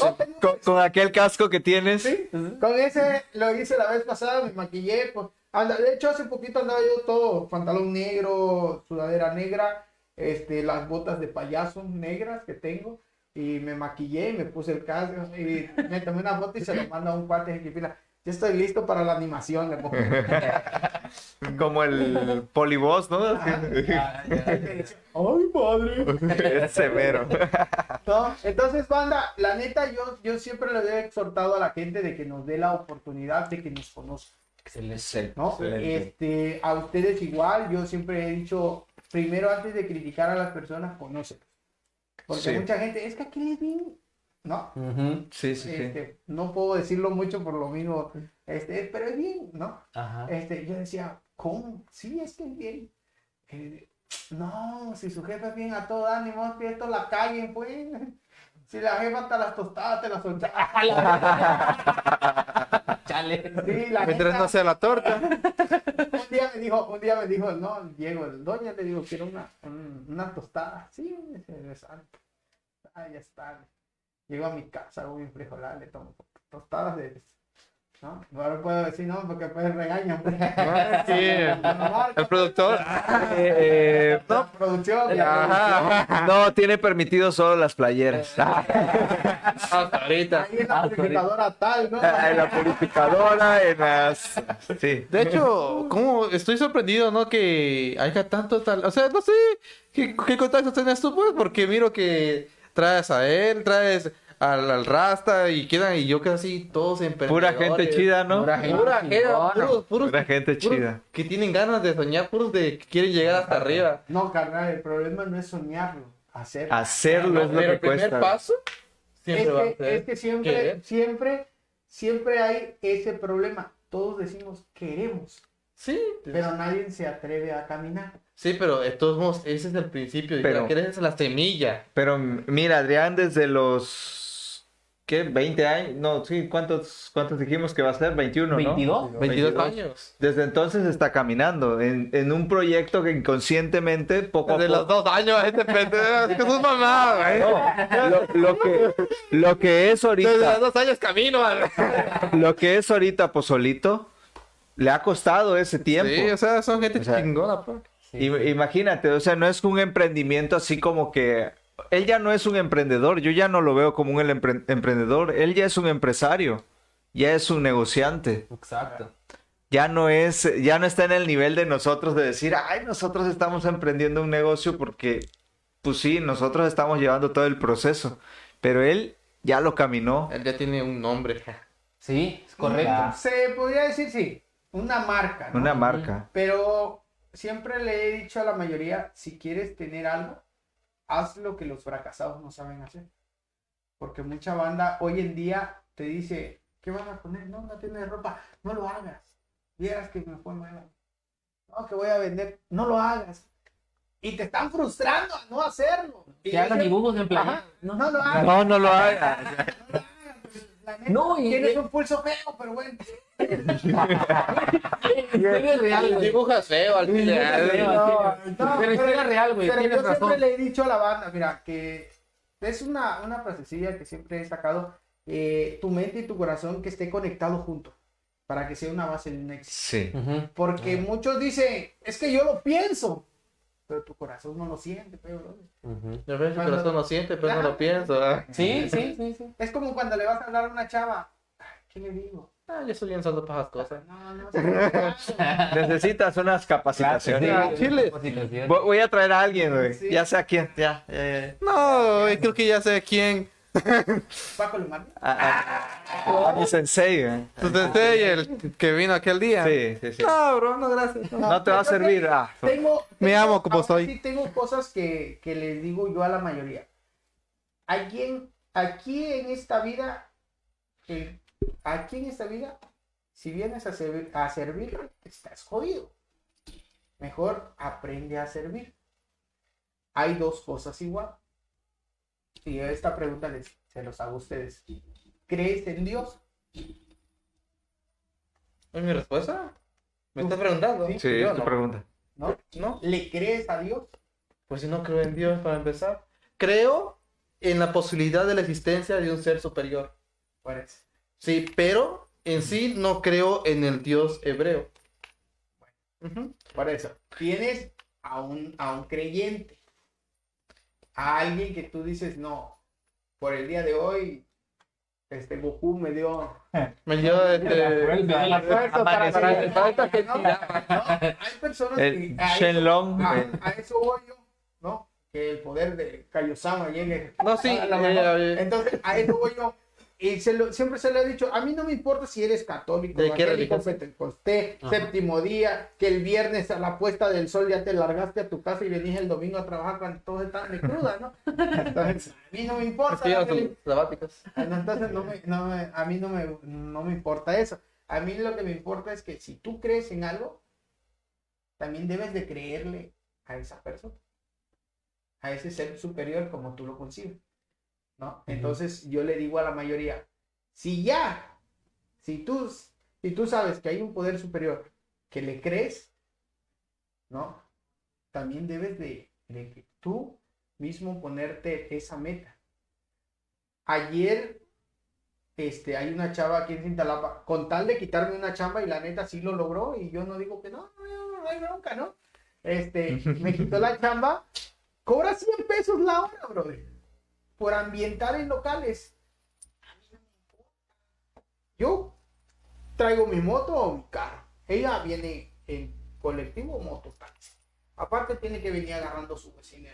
No, [LAUGHS] tengo- Con, con aquel casco que tienes. Sí, con ese lo hice la vez pasada, me maquillé, pues, anda, de hecho hace poquito andaba yo todo, pantalón negro, sudadera negra, este, las botas de payaso negras que tengo, y me maquillé y me puse el casco, y me tomé una foto y se lo mando a un cuate de Jiquipila. Ya estoy listo para la animación, le [LAUGHS] pongo. Como el polivoz, ¿no? Ay, padre. [LAUGHS] Es severo. ¿no? Entonces, banda, la neta, yo, yo siempre le he exhortado a la gente de que nos dé la oportunidad de que nos conozca. Excelente. ¿no? Excelente. Este, a ustedes igual, yo siempre he dicho, primero antes de criticar a las personas, conócelos. Porque Sí. mucha gente, es que aquí es bien, ¿no? Ujú. Sí, sí, sí. Este, no puedo decirlo mucho por lo mismo, este, pero es bien, ¿no? Ajá. Este, yo decía, ¿cómo? Sí, es que es bien. Eh, No, si su jefe es bien a todo ánimo, esto la caguen, pues. Si la jefa hasta las tostadas te las soltaba. [LAUGHS] Chale. Sí, la Mientras neta, no sea la torta. un día me dijo, un día me dijo, no, Diego, el doña le digo, quiero una, un- una tostada. Sí, me dice. Ah, ya está. Llego a mi casa, hago mi frijolada, le tomo tostadas de... ¿No? Ahora puedo decir no, porque pues regañan. pues. [LAUGHS] Sí, el productor. [LAUGHS] Eh, eh, No, producción. Ajá. no, tiene permitido solo las playeras. [LAUGHS] Hasta ahorita. Ahí en la purificadora tal, ¿no? en la purificadora, en las... Sí. De hecho, como estoy sorprendido, ¿no? Que haya tanto tal. O sea, no sé qué, qué contactos tenés tú, pues, porque miro que traes a él, traes al, al Rasta y quedan, y yo quedo así, todos en Pura gente chida, ¿no? Pura gente Pura gente, chingona. puros, puros, Pura gente puros chida. Que tienen ganas de soñar, puros de que quieren llegar hasta arriba. No, carnal, el problema no es soñarlo, hacerlo. Hacerlo es lo Pero que el primer cuesta. paso siempre es va a que, ser es que siempre, querer. siempre, siempre hay ese problema. Todos decimos queremos, Sí, pero nadie se atreve a caminar. Sí, pero de todos modos, ese es el principio. Pero- Pero... Esa es la semilla. Pero mira, Adrián, desde los... ¿Qué? ¿20 años? No, sí, ¿cuántos, cuántos dijimos que va a ser? 21, ¿no? 22. 22 22. años. Desde entonces está caminando en, en un proyecto que inconscientemente poco a Desde los poco... dos años, este pendejo, es que sos mamá, güey. No, lo, lo que, lo que es Desde los ahorita, dos años camino, güey. lo que es ahorita Pozolito, le ha costado ese tiempo. Sí, o sea, son gente O sea, chingona, pues. Imagínate, o sea, no es un emprendimiento así como que él ya no es un emprendedor, yo ya no lo veo como un empre- emprendedor, él ya es un empresario, ya es un negociante, Exacto. ya no es, ya no está en el nivel de nosotros de decir, ay, nosotros estamos emprendiendo un negocio porque, pues sí, nosotros estamos llevando todo el proceso, pero él ya lo caminó. Él ya tiene un nombre. Sí, es correcto. Se podría decir, sí, una marca. ¿no? Una marca. Pero siempre le he dicho a la mayoría, si quieres tener algo, haz lo que los fracasados no saben hacer. Porque mucha banda hoy en día te dice, ¿qué vas a poner? No, no tienes ropa, no lo hagas. Vieras que me fue mal. No, que voy a vender, no lo hagas. Y te están frustrando a no hacerlo. Y Que hagan dibujos en. Ajá, no, [LAUGHS] no lo hagas. No, no lo haga. La neta, No, y- tienes y- un pulso feo, pero bueno. [LAUGHS] Real, güey. Dibujas feo al final. No, no, Pero historia real, güey. Pero yo siempre le he dicho a la banda, mira, que es una, una frasecilla que siempre he sacado, eh, tu mente y tu corazón que esté conectado junto, para que sea una base de un éxito. Sí. Porque muchos dicen, es que yo lo pienso, pero tu corazón no lo siente, pero Ujú. Ya ves, el Cuando- corazón no siente, pero no Ajá. lo pienso. ah. Sí, sí, sí, sí. es como cuando le vas a hablar a una chava, "Ay, ¿qué le digo? Ah, yo bien solo para esas cosas. No, no, sí, [LAUGHS] Necesitas unas capacitaciones. Ah, Chile. Voy voy a traer a alguien, güey. Sí. Ya sé a quién. Ya, ya, ya. No, güey, creo que ya sé quién. Paco Lumar. A, a- a mi sensei, güey. Tu sensei, el que vino aquel día. Sí, sí, sí. No, bro, no, gracias. No te va a servir. que Ah, Tengo, Me tengo- amo como soy. así tengo cosas que, que les digo yo a la mayoría. Aquí en, aquí en esta vida, eh, aquí en esta vida, si vienes a, servir, a servir, estás jodido. Mejor aprende a servir. Hay dos cosas igual. Y esta pregunta les, se los hago a ustedes. ¿Crees en Dios? ¿Es mi respuesta? ¿Me estás preguntando? Sí. sí, Yo tu no. pregunta. ¿No? ¿No? ¿Le crees a Dios? Pues si no creo en Dios, para empezar. Creo en la posibilidad de la existencia de un ser superior. Pues, Sí, pero en sí no creo en el Dios hebreo. Ujú. Por eso, tienes a un, a un creyente, a alguien que tú dices, no, por el día de hoy, este Goku me dio Me dio [LAUGHS] este... la fuerza para, para- Para esta ¿no? gentidad. ¿no? Hay personas El que a Shenlong. eso, a, a eso voy yo, ¿no? Que el poder de Kaiosama llegue. No, sí, a la eh, eh, Entonces, a eso voy yo. Y se lo- siempre se le ha dicho, a mí no me importa si eres católico, ¿De qué evangélico, Ajá. séptimo día, que el viernes a la puesta del sol ya te largaste a tu casa y venís el domingo a trabajar cuando todos están de cruda, ¿no? [LAUGHS] Entonces, a mí no me importa. sí. Entonces, no me- no me- a mí no me, no me importa eso. A mí lo que me importa es que si tú crees en algo, también debes de creerle a esa persona, a ese ser superior como tú lo concibes, ¿no? Entonces yo le digo a la mayoría, si ya, si tú, si tú sabes que hay un poder superior que le crees, ¿no? También debes de, de que tú mismo ponerte esa meta. Ayer, este, hay una chava aquí en Cintalapa, con tal de quitarme una chamba y la neta sí lo logró y yo no digo que no, no, no, no hay bronca, ¿no? Este, me quitó la [LAUGHS] chamba, cobra 100 pesos la hora, brother, por ambientar en locales. Yo traigo mi moto o mi carro. Ella viene en colectivo o moto. Aparte tiene que venir agarrando su vecina.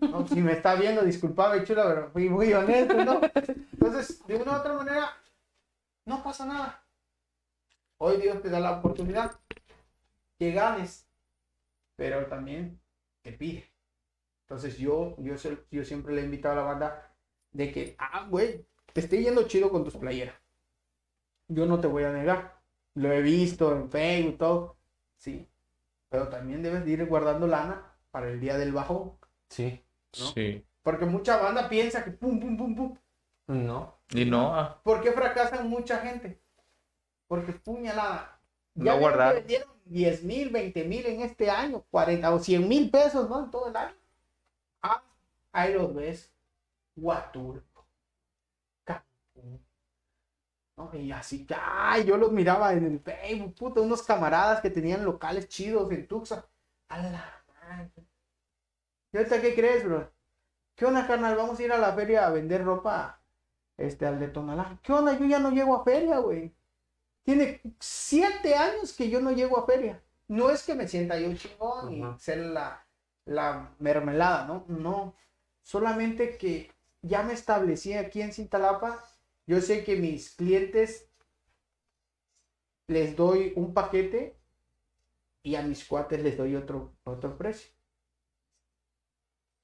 No, si me está viendo, disculpame, chula, pero fui muy honesto, ¿no? Entonces, de una u otra manera, no pasa nada. Hoy Dios te da la oportunidad que ganes, pero también te pide. Entonces, yo, yo, yo siempre le he invitado a la banda de que, ah, güey, te esté yendo chido con tus playeras. Yo no te voy a negar. Lo he visto en Facebook, todo. Sí. Pero también debes de ir guardando lana para el día del bajo. Sí. ¿no? Sí. Porque mucha banda piensa que pum, pum, pum, pum. No. Y no, ah, ¿Por qué fracasan mucha gente? Porque puñalada. No Ya vieron guardar. vendieron 10 mil, 20 mil en este año, 40 o 100 mil pesos, ¿no? En todo el año. Ahí los ves. Huatulco. Cancún. ¿no? Y así, ay, yo los miraba en el Facebook, puta, unos camaradas que tenían locales chidos en Tucson. A la madre. ¿Y ahorita qué crees, bro? ¿Qué onda, carnal? Vamos a ir a la feria a vender ropa este, al de Tonalá. ¿Qué onda? Yo ya no llego a feria, güey. Tiene siete años que yo no llego a feria. No es que me sienta yo chingón y ser la, la mermelada, ¿no? No. Solamente que ya me establecí aquí en Cintalapa. Yo sé que mis clientes les doy un paquete y a mis cuates les doy otro, otro precio.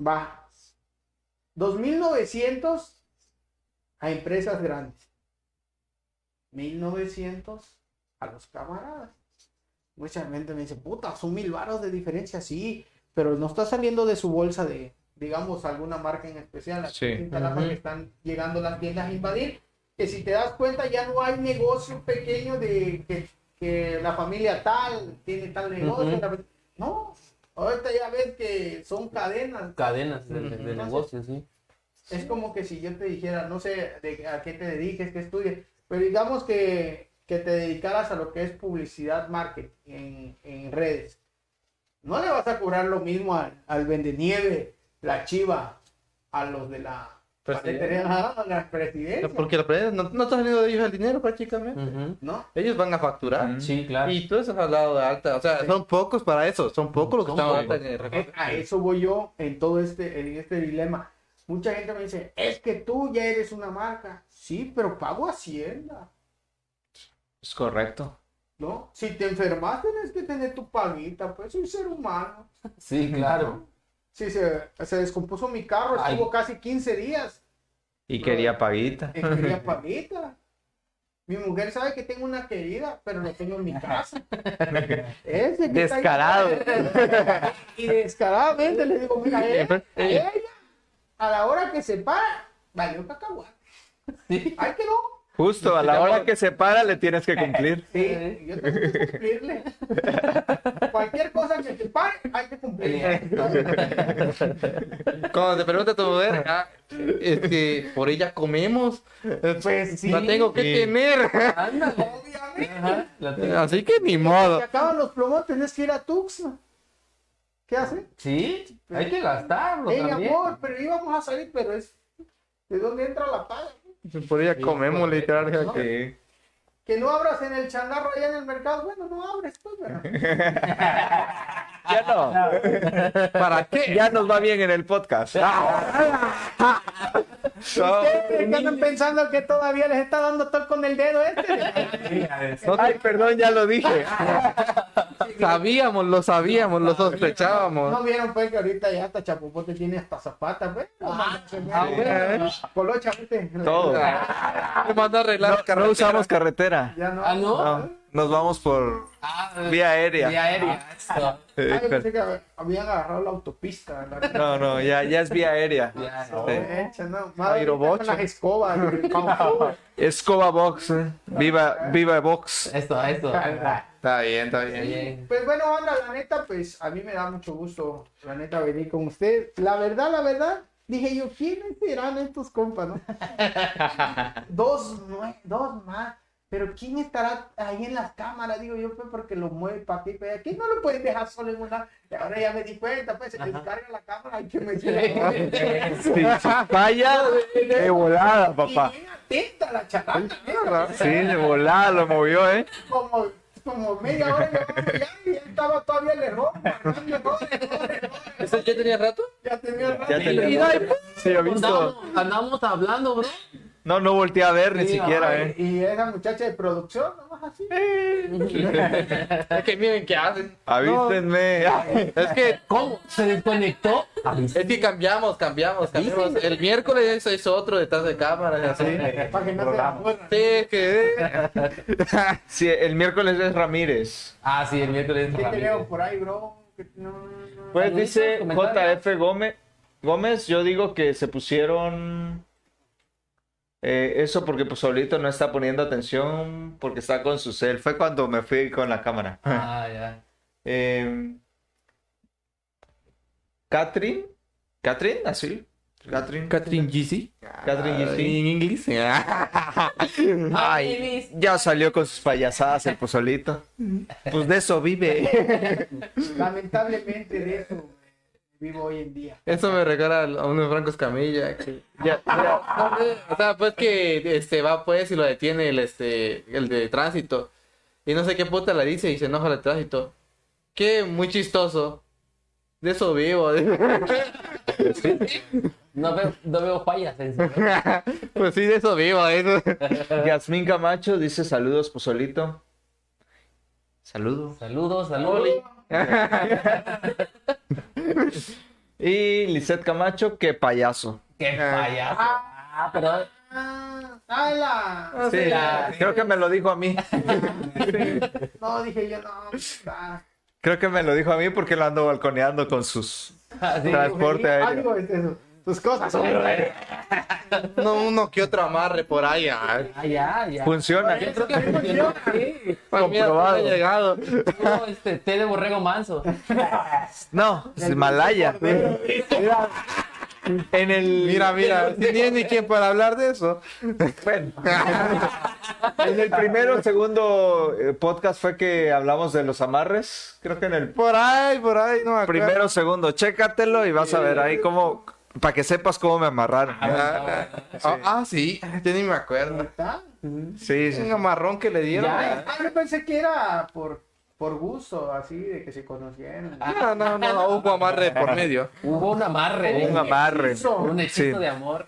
Va. 2.900 a empresas grandes. 1900 a los camaradas. Mucha gente me dice, puta, son mil varos de diferencia, sí, pero no está saliendo de su bolsa de, digamos, alguna marca en especial. Aquí Sí. que están llegando las tiendas a invadir, que si te das cuenta ya no hay negocio pequeño de que, que la familia tal tiene tal negocio. Ujú. la- No, ahorita ya ves que son cadenas. Cadenas de, de- de Entonces- negocios, sí. Es como que si yo te dijera, no sé de a qué te dediques, qué estudies, pero digamos que, que te dedicaras a lo que es publicidad marketing en, en redes. No le vas a cobrar lo mismo al, al vendenieve, la chiva, a los de la Presidencia. ajá, la presidencia. Porque la pre- no, no está saliendo de ellos el dinero prácticamente. ¿No? Ellos van a facturar. Ujú. Sí, claro. Y tú eso has hablado de alta. O sea, son pocos para eso. Son pocos los que están ahorita en el A eso voy yo en todo este, en este dilema. Mucha gente me dice, es que tú ya eres una marca. Sí, pero pago Hacienda. Es correcto. ¿No? Si te enfermas, tienes que tener tu paguita, pues soy ser humano. Sí, claro. Si se, se descompuso mi carro, Ay. estuvo casi 15 días Y quería paguita. y quería paguita. Mi mujer sabe que tengo una querida, pero lo tengo en mi casa. Ese ahí- Descarado. Y descaradamente le digo, mira, ella, a ella, a la hora que se para, valió cacahuate. Sí. Ay, que no. Justo a la hora que se para le tienes que cumplir. [LAUGHS] Sí, yo tengo que cumplirle. [LAUGHS] Cualquier cosa que te pare, hay que cumplirle. Cuando te pregunta tu mujer, ah, es que por ella comemos. Pues sí. La tengo que Sí. tener. Ándale. Obviamente. Ajá, la tengo. Así que ni modo. Se acaban los plomos, tenés que ir a. ¿Qué hace? Sí, hay que gastarlo Ey, también. amor, pero íbamos a salir, pero es. ¿De dónde entra la paga? Por ella Sí, comemos, pues, literal. ¿no? Sí. Que no abras en el changarro allá en el mercado. Bueno, no abres, pues, ¿verdad? [LAUGHS] Ya no. ¿Para qué? Ya nos va bien en el podcast. Ustedes que andan pensando que todavía les está dando todo con el dedo este. Ay, perdón, ya lo dije. Sabíamos, lo sabíamos, lo No sospechábamos. vieron pues que ahorita ya hasta Chapopote tiene hasta zapatas, pues. ah, bueno. Colocha, vete. Todo. Me mandó a arreglar No, no usamos carretera. Ya no. Ah, ¿no? No. nos vamos por Ah, vía aérea. Vía aérea. eso. [LAUGHS] Eh, Ay, pensé que habían agarrado la autopista. La... [LAUGHS] No, no, ya, ya es vía aérea. Ya, No, Sí. echa, no. Madre, Aerobocho. con las escobas. güey. [LAUGHS] Escoba Box, eh. Viva, viva Box. Esto, esto. Está bien, está bien. Bien. Pues bueno, banda, la neta, pues a mí me da mucho gusto, la neta, venir con usted. La verdad, la verdad, dije yo, ¿quiénes serán estos compas, no? dos, dos más. Pero ¿quién estará ahí en las cámaras? Digo yo, pues porque lo mueve para aquí, para allá. ¿Quién no lo pueden dejar solo en una? Y ahora ya me di cuenta, pues se descarga la cámara, hay que meter. Falla [LAUGHS] de volada, papá. Y bien atenta la. Sí, de volada lo movió, ¿eh? como, como media hora ya y él estaba todavía el error. ¿Eso ya tenía rato? Ya tenía el Ya rato. te Sí, he visto. Andamos, andamos hablando, bro. No, no volteé a ver ni siquiera, ay, ¿eh? Y esa muchacha de producción, nomás así. Es que miren qué hacen. Avísenme. Es que, ¿Cómo? ¿Se desconectó? es que cambiamos, cambiamos, cambiamos. El miércoles es otro detrás de cámara así. Para que no. Sí, es que. Sí, el miércoles es Ramírez. Ah, sí, el miércoles. ¿Qué Ramírez. creo por ahí, bro? No, no, no. Pues dice. JF Gómez. Gómez, yo digo que se pusieron eh, eso porque pues solito no está poniendo atención porque está con su cel. Fue cuando me fui con la cámara. Ah, ya. [LAUGHS] Eh, Catherine, Catherine, así, Catherine, Catherine GC. Catherine GC. En inglés. [LAUGHS] Ay, ya salió con sus payasadas el pozolito. [LAUGHS] Pues de eso vive. Lamentablemente de eso vivo hoy en día. Eso me recuerda a unos Francos Camilla. que- Ya, ya. O sea, pues que este va pues y lo detiene el este el de tránsito. Y no sé qué puta le dice y se enoja el de tránsito. Que muy chistoso. De eso vivo. [LAUGHS] No veo, no veo fallas en eso. [LAUGHS] pues sí, de eso vivo. Eso. [LAUGHS] Yasmín Camacho dice saludos pozolito. Saludos. Saludos, saludos. [LAUGHS] Y Lisette Camacho, qué payaso. Qué payaso. Ah, pero Ah, ¡Hala! Sí, la- creo que me lo dijo a mí. [LAUGHS] No, dije yo, no. ah, Creo que me lo dijo a mí porque lo ando balconeando con sus así. transporte aéreo. Algo es eso. Tus cosas. No, uno que otro amarre por ahí. Ah, ya, ya. Funciona. Yo creo que funciona. Sí. Mira, Comprobado. ha llegado. Puro, este, té de borrego manso. No, es Himalaya. Mira, en el Mira, mira, si ni quien para hablar de eso. Bueno, en el primero o segundo eh, podcast fue que hablamos de los amarres. Creo que en el Por ahí, por ahí, no me acuerdo. primero o segundo, chécatelo y vas a ver ahí cómo, para que sepas cómo me amarraron. Ah, ah, ah, sí, yo ni me acuerdo. ¿Está? Sí, sí. Un amarrón que le dieron. Ya. Ah, yo pensé que era por, por gusto, así, de que se conocieran. No, no, no, hubo amarre por medio. Hubo un amarre. Un amarre. Un hechizo Sí. de amor.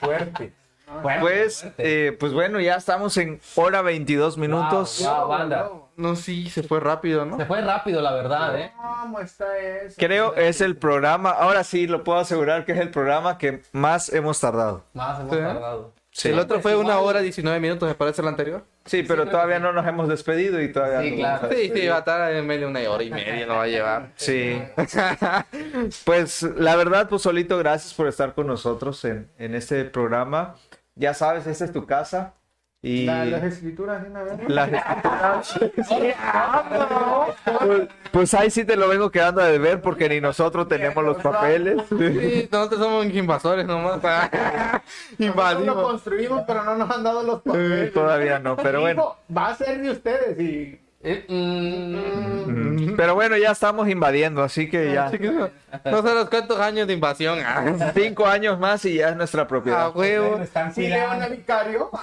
Fuerte. Pues, fuerte. eh, pues bueno, ya estamos en hora 22 minutos. Wow, wow, banda. No, sí, se fue rápido, ¿no? Se fue rápido, la verdad, ¿eh? ¿Cómo está eso? Creo es el programa, ahora sí lo puedo asegurar que es el programa que más hemos tardado. Más hemos Sí. tardado. Sí, El otro fue una Igual. hora 19 minutos, me parece el anterior. sí pero todavía no nos hemos despedido y todavía Sí, no claro. Sí, sí, va a estar en medio de una hora y media, no va a llevar. Sí. [LAUGHS] Pues la verdad, pues solito, gracias por estar con nosotros en, en este programa. Ya sabes, esta es tu casa. Y La- las escrituras vez. las escrituras- [LAUGHS] pues, pues ahí sí te lo vengo quedando de ver porque ni nosotros tenemos los papeles. [LAUGHS] Sí, nosotros somos invasores nomás. [LAUGHS] Nosotros lo Invadimos. construimos, pero no nos han dado los papeles. Todavía no, pero bueno. Va a ser de ustedes y... Eh, mm, Mm, Pero bueno, ya estamos invadiendo, así que ya Así que no, no sé los cuántos años de invasión. Ah, cinco años más y ya es nuestra a propiedad. huevo. Sí, León cuidando. el vicario. [LAUGHS]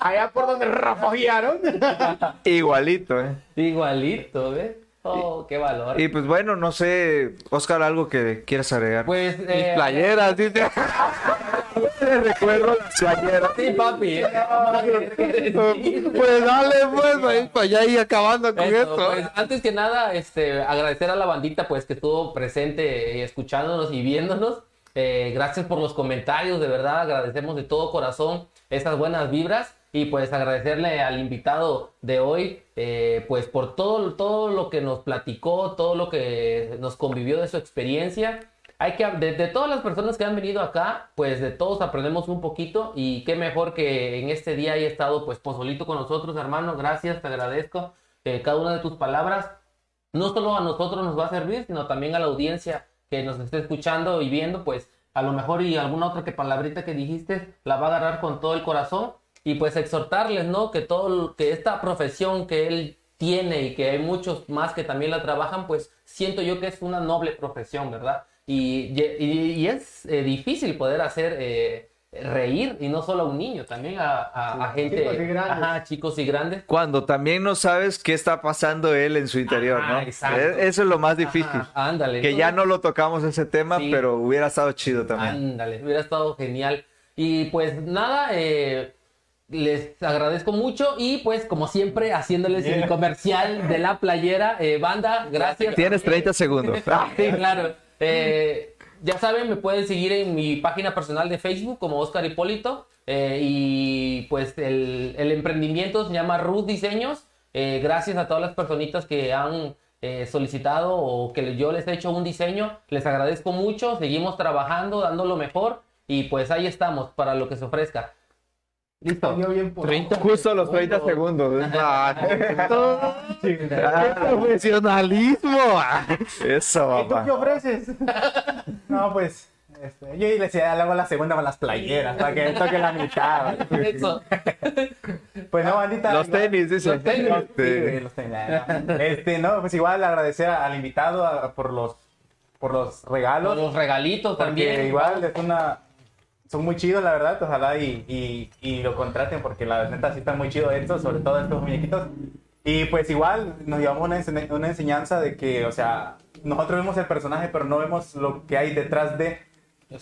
Allá por donde refugiaron. Igualito, ¿eh? igualito, ¿ves? Oh, qué valor. Y pues bueno, no sé, Oscar, algo que quieras agregar. Pues, Mis eh, playeras, dice. [LAUGHS] recuerdo las playeras. Sí, papi. [LAUGHS] Pues dale, pues, ahí para allá y acabando con Eso, esto. pues, antes que nada, este, agradecer a la bandita pues que estuvo presente escuchándonos y viéndonos. Eh, gracias por los comentarios, de verdad, agradecemos de todo corazón esas buenas vibras. Y pues agradecerle al invitado de hoy, eh, pues por todo, todo lo que nos platicó, todo lo que nos convivió de su experiencia. Hay que, de, de todas las personas que han venido acá, pues de todos aprendemos un poquito y qué mejor que en este día haya estado pues Pozolito con nosotros, hermano. Gracias, te agradezco eh, cada una de tus palabras. No solo a nosotros nos va a servir, sino también a la audiencia que nos esté escuchando y viendo, pues a lo mejor y alguna otra que palabrita que dijiste la va a agarrar con todo el corazón y pues exhortarles, ¿no? Que todo, que esta profesión que él tiene y que hay muchos más que también la trabajan, pues siento yo que es una noble profesión, ¿verdad? Y, y, y es eh, difícil poder hacer eh, reír, y no solo a un niño, también a, a, a gente, chicos y grandes. ajá, chicos y grandes. Cuando también no sabes qué está pasando él en su interior, Ajá, ¿no? exacto. E- Eso es lo más difícil. Ajá, ándale. Que ya no lo tocamos ese tema, Sí. pero hubiera estado chido también. Ándale, hubiera estado genial. Y pues nada, eh, les agradezco mucho y pues como siempre haciéndoles el comercial de la playera, eh, banda, gracias. Tienes 30 segundos. [LAUGHS] Sí, claro. Eh, ya saben, me pueden seguir en mi página personal de Facebook como Oscar Hipólito. eh, y pues el, el emprendimiento se llama Ruth Diseños. Eh, gracias a todas las personitas que han eh, solicitado o que yo les he hecho un diseño. Les agradezco mucho. Seguimos trabajando, dando lo mejor. Y pues ahí estamos para lo que se ofrezca. Listo. Yo bien por- 30 Justo los 30 segundos. profesionalismo. Eso, ¿Y tú qué papá. ofreces? [LAUGHS] No, pues. Este, yo le decía, le hago la segunda con las playeras, para que toque la mitad. Eso. [LAUGHS] Pues no, bandita. Los igual- tenis, dice. Los tenis. Sí, güey, los tenis. Este, no, pues igual agradecer al invitado a- por los por los regalos. Los regalitos también. igual es una. Son muy chidos, la verdad. Ojalá y, y, y lo contraten, porque la neta sí están muy chidos estos, sobre todo estos muñequitos. Y pues igual nos llevamos una, ense- una enseñanza de que, o sea, nosotros vemos el personaje, pero no vemos lo que hay detrás de.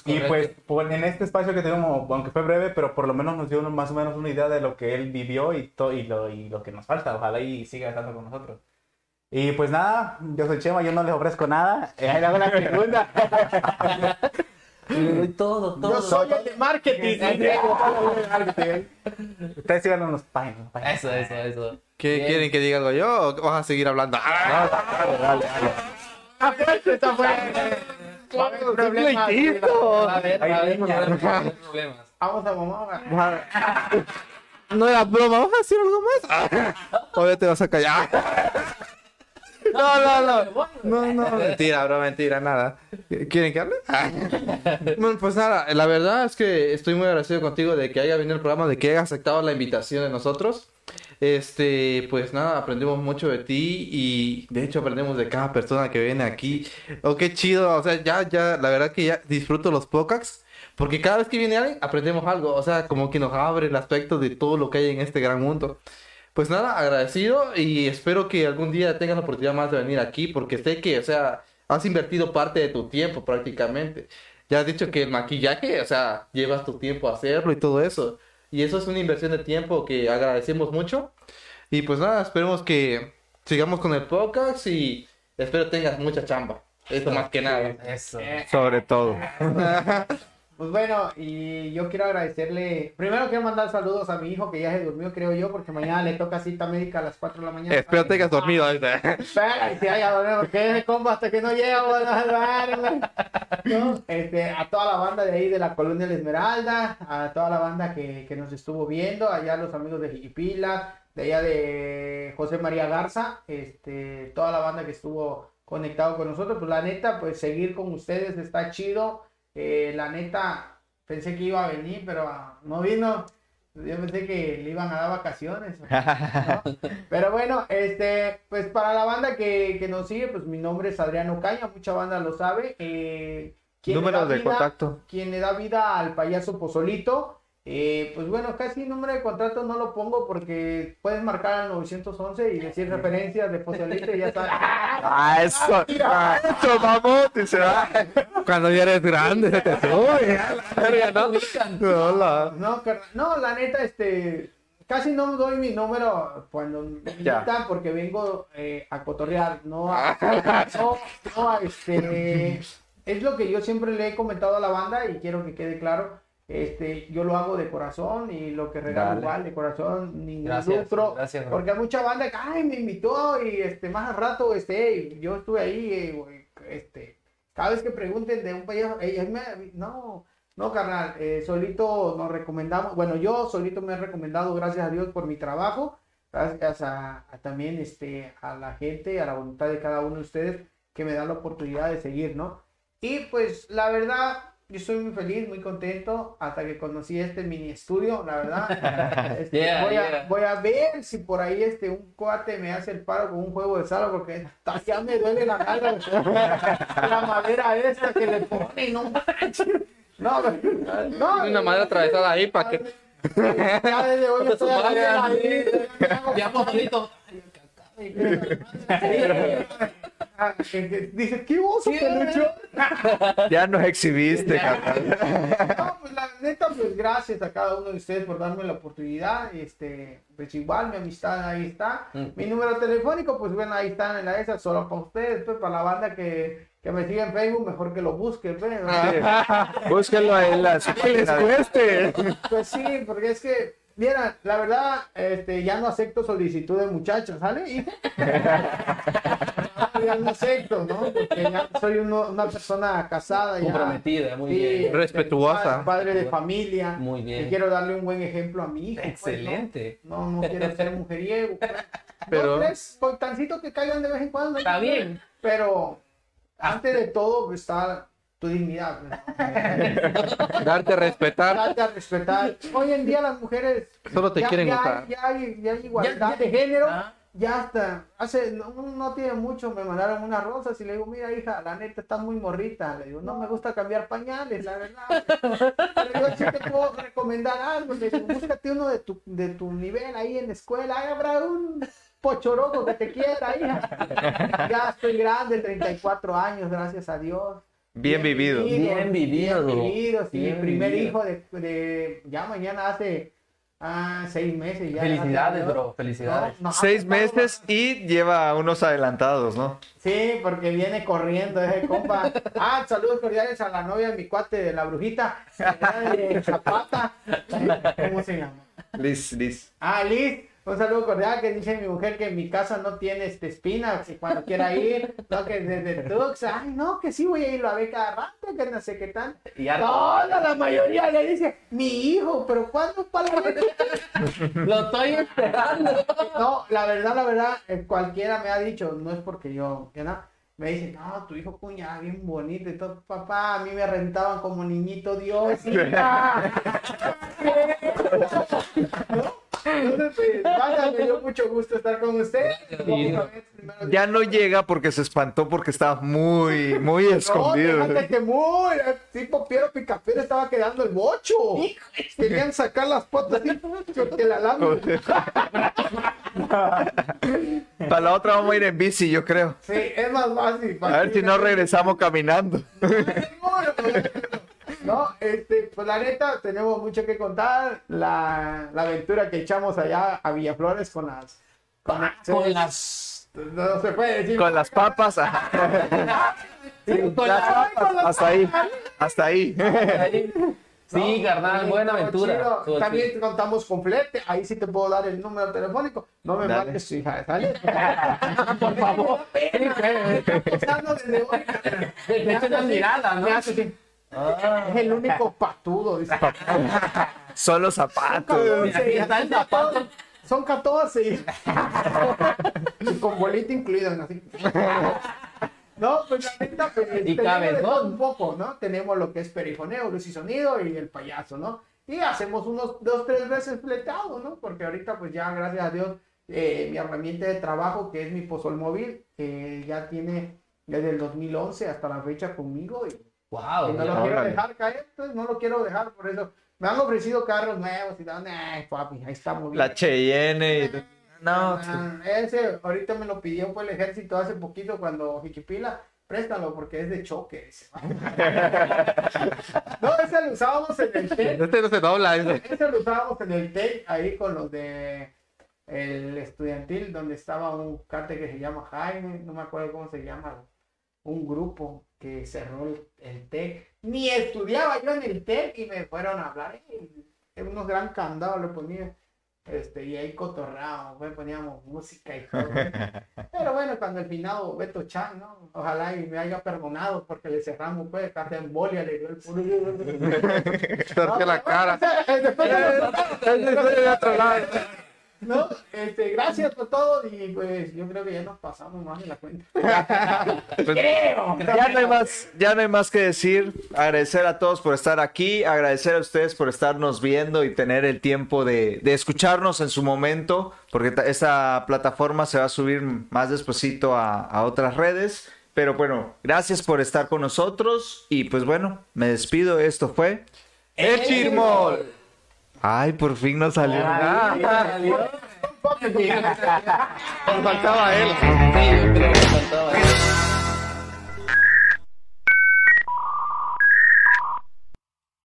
Y pues por- en este espacio que tuvimos, aunque fue breve, pero por lo menos nos dio más o menos una idea de lo que él vivió y, to- y, lo, y lo que nos falta. Ojalá y siga estando con nosotros. Y pues nada, yo soy Chema, yo no les ofrezco nada. Ahí le hago la segunda. [LAUGHS] Todo, todo. Yo soy [LAUGHS] el de marketing. Ustedes sigan los páginas. Eso, eso, eso. ¿Qué Bien. quieren que diga algo yo o vas a seguir hablando? Ah, Está fuerte, está fuerte. Va a haber problemas. A ver, a ver, problemas. Vamos a mamá. No era broma, ¿vas a decir algo más? Te vas a callar. No, no, no. No, no, mentira, bro, mentira, nada. ¿Quieren que hable? [LAUGHS] Bueno, pues nada, la verdad es que estoy muy agradecido contigo de que haya venido el programa, de que hayas aceptado la invitación de nosotros. Este, pues nada, aprendemos mucho de ti y de hecho aprendemos de cada persona que viene aquí. Oh, qué chido, o sea, ya, ya, la verdad que ya disfruto los podcasts porque cada vez que viene alguien aprendemos algo, o sea, como que nos abre el aspecto de todo lo que hay en este gran mundo. Pues nada, agradecido y espero que algún día tengas la oportunidad más de venir aquí porque sé que, o sea, has invertido parte de tu tiempo prácticamente. Ya has dicho que el maquillaje, o sea, llevas tu tiempo a hacerlo y todo eso. Y eso es una inversión de tiempo que agradecemos mucho. Y pues nada, esperemos que sigamos con el podcast y espero tengas mucha chamba. Esto más que nada. Eso. Sobre todo. [LAUGHS] Pues bueno, y yo quiero agradecerle. Primero quiero mandar saludos a mi hijo que ya se durmió, creo yo, porque mañana le toca cita médica a las 4 de la mañana. Espero tengas dormido. ¿viste? Espera, y si haya dormido, porque ese compa hasta que no llega. ¿no? Este, a toda la banda de ahí de la colonia La Esmeralda, a toda la banda que, que nos estuvo viendo, allá los amigos de Jiquipila, de allá de José María Garza, este, toda la banda que estuvo conectado con nosotros, pues la neta, pues seguir con ustedes está chido. Eh, la neta, pensé que iba a venir, pero ah, no vino. Yo pensé que le iban a dar vacaciones. ¿no? [LAUGHS] Pero bueno, este, pues para la banda que, que nos sigue, pues mi nombre es Adriano Caña, mucha banda lo sabe. Eh, quien Números de vida- contacto. Quien le da vida al payaso Pozolito. Eh, pues bueno, casi número de contrato no lo pongo porque puedes marcar al 911 y decir referencias de Pozolito y ya está. [LAUGHS] Ah, eso. Ah, eso, vamos. Dice, ah. Cuando ya eres grande, se te sube. la ¿no? No, carnal, no, la neta, este, casi no doy mi número cuando me invitan porque vengo eh, a cotorrear, no a, no, no a, este, es lo que yo siempre le he comentado a la banda y quiero que quede claro, Este, yo lo hago de corazón y lo que regalo igual de corazón, ningún Gracias, lucro. gracias. Porque hay mucha banda que, ay, me invitó y este, más al rato, este, "Ey, yo estuve ahí, eh, este, cada vez que pregunten de un país, no, no, carnal, eh, solito nos recomendamos, bueno, yo solito me he recomendado, gracias a Dios, por mi trabajo, gracias a, a también, este, a la gente, a la voluntad de cada uno de ustedes, que me da la oportunidad de seguir, ¿no? Y pues, la verdad, yo estoy muy feliz, muy contento, hasta que conocí este mini estudio, la verdad. Este, Yeah, voy, yeah. A, voy a ver si por ahí este un cuate me hace el paro con un juego de sala porque ya me duele la cara la madera esta que le pone no manches. no no Una madera atravesada ahí para que. ya desde hoy estoy Ya, [LAUGHS] dice qué oso pelucho [LAUGHS] Ya nos exhibiste, carnal. [LAUGHS] No, pues la neta, pues gracias a cada uno de ustedes por darme la oportunidad. Este, pues igual mi amistad ahí está. Mm. Mi número telefónico, pues bueno, ahí está en la esa, solo para ustedes, pues para la banda que, que me sigue en Facebook, mejor que lo busque, pues. Búsquenlo en las Que les cueste. Pues sí, porque es que, mira, la verdad, este, ya no acepto solicitud de muchachos, ¿sale? No ¿no? Porque ya soy uno- una persona casada ya. Comprometida, muy Sí, bien. Respetuosa. pa- Padre de familia. Muy bien. Y quiero darle un buen ejemplo a mi hijo. pues, ¿no? Excelente. no, no, quiero ser mujeriego. pues. [LAUGHS] Pero- tres coitancitos que caigan de vez en cuando. Está bien. Pero antes de todo pues, está tu dignidad. pues. [LAUGHS] Darte a respetar. Date a respetar. Hoy en día las mujeres Solo te ya, quieren ya, usar. ya hay, ya hay igualdad Ya- ya- de género. Ah. Ya hasta, hace, no, no tiene mucho, me mandaron unas rosas y le digo, mira hija, la neta está muy morrita. Le digo, no me gusta cambiar pañales, la verdad. [LAUGHS] Pero yo sí te puedo recomendar algo. Le digo, búscate uno de tu, de tu nivel ahí en la escuela. Ahí habrá un pochoroco que te quiera, hija. Ya estoy grande, 34 años, gracias a Dios. Bien vivido. Bien vivido. Bien vivido, sí. Bien primer vivido. hijo de, de- ya mañana hace ah, seis meses. Ya, Felicidades, bro. Felicidades. No, no, Seis meses y lleva unos adelantados, ¿no? Sí, porque viene corriendo ese compa. [LAUGHS] Ah, saludos cordiales a la novia de mi cuate de la brujita. [LAUGHS] de Zapata. ¿Cómo se llama? Liz, Liz. Ah, Liz. Un saludo cordial que dice mi mujer que en mi casa no tiene este espina, que cuando quiera ir, no, que desde Tux, ay, no, que sí voy a ir, lo a ver cada rato, que no sé qué tal. Y Toda la mayoría le dice, mi hijo, pero ¿cuándo para la [LAUGHS] lo estoy esperando. No, la verdad, la verdad, eh, cualquiera me ha dicho, no es porque yo, que no, me dicen, no, tu hijo cuña, bien bonito y todo, papá, a mí me rentaban como niñito Dios. [LAUGHS] hija". ¿No? Entonces, vaya, me dio mucho gusto estar con usted. Ya no llega porque se espantó porque estaba muy, muy [LAUGHS] No, escondido. fíjate que muy, eh, tipo Piero Picapiedra estaba quedando el bocho. Querían sacar las patas porque la lama. [LAUGHS] Para la otra vamos a ir en bici, yo creo. Sí, es más fácil. A ver si no regresamos caminando. No, este, pues la neta, tenemos mucho que contar. La, la aventura que echamos allá a Villaflores con las. Con, Con las. No se puede decir. Con las papas. [LAUGHS] Con Las las- papas, hasta ahí. [LAUGHS] Hasta ahí. Sí, carnal, buena aventura. chido. También chido. contamos con flete. Ahí sí te puedo dar el número telefónico. No me Dale. hija. ¿sale? [LAUGHS] Por favor. Desde hoy. De hecho, mirada, ¿no? Me hace Es el único patudo. dice. Solo zapatos. Son 14. y [LAUGHS] con bolita incluido, ¿no? Así. No, pues la neta, pues, Y todo un poco, ¿no? Tenemos lo que es perifoneo, luz y sonido y el payaso, ¿no? Y hacemos unos dos, tres veces fletado, ¿no? Porque ahorita, pues ya, gracias a Dios, eh, mi herramienta de trabajo, que es mi pozol móvil, eh, ya tiene desde el 2011 hasta la fecha conmigo y Wow. y no lo quiero dejar caer, pues no lo quiero dejar, por eso me han ofrecido carros nuevos y dan, eh, papi, ahí estamos bien. La Cheyenne. y- No, Ah, ese ahorita me lo pidió fue el ejército hace poquito cuando Jiquipila, préstalo porque es de choque. dice. [LAUGHS] no, ese lo usábamos en el TEC, [LAUGHS] Este no se dobla. ese. ese lo usábamos en el TEC ahí con los de el estudiantil donde estaba un carte que se llama Jaime, no me acuerdo cómo se llama, un grupo que cerró el, el TEC ni estudiaba yo en el TEC y me fueron a hablar. eh, unos gran candados le ponía. Este, y ahí cotorrábamos, pues, poníamos música y todo. Pero bueno, cuando el finado Beto Chan, ¿no? Ojalá y me haya perdonado porque le cerramos, pues, casi embolia, le dio el puro. Torció la cara. Después de- de otro lado. ¿No? Este, gracias por todo y pues yo creo que ya nos pasamos más de la cuenta. [LAUGHS] Pues, ya no hay más, ya no hay más que decir. Agradecer a todos por estar aquí, agradecer a ustedes por estarnos viendo y tener el tiempo de, de escucharnos en su momento, porque ta- esta plataforma se va a subir más despuesito a, a otras redes. Pero bueno, gracias por estar con nosotros y pues bueno, me despido. Esto fue El Chirmol. Ay, por fin nos salió. Ay, [LAUGHS] faltaba él. Él.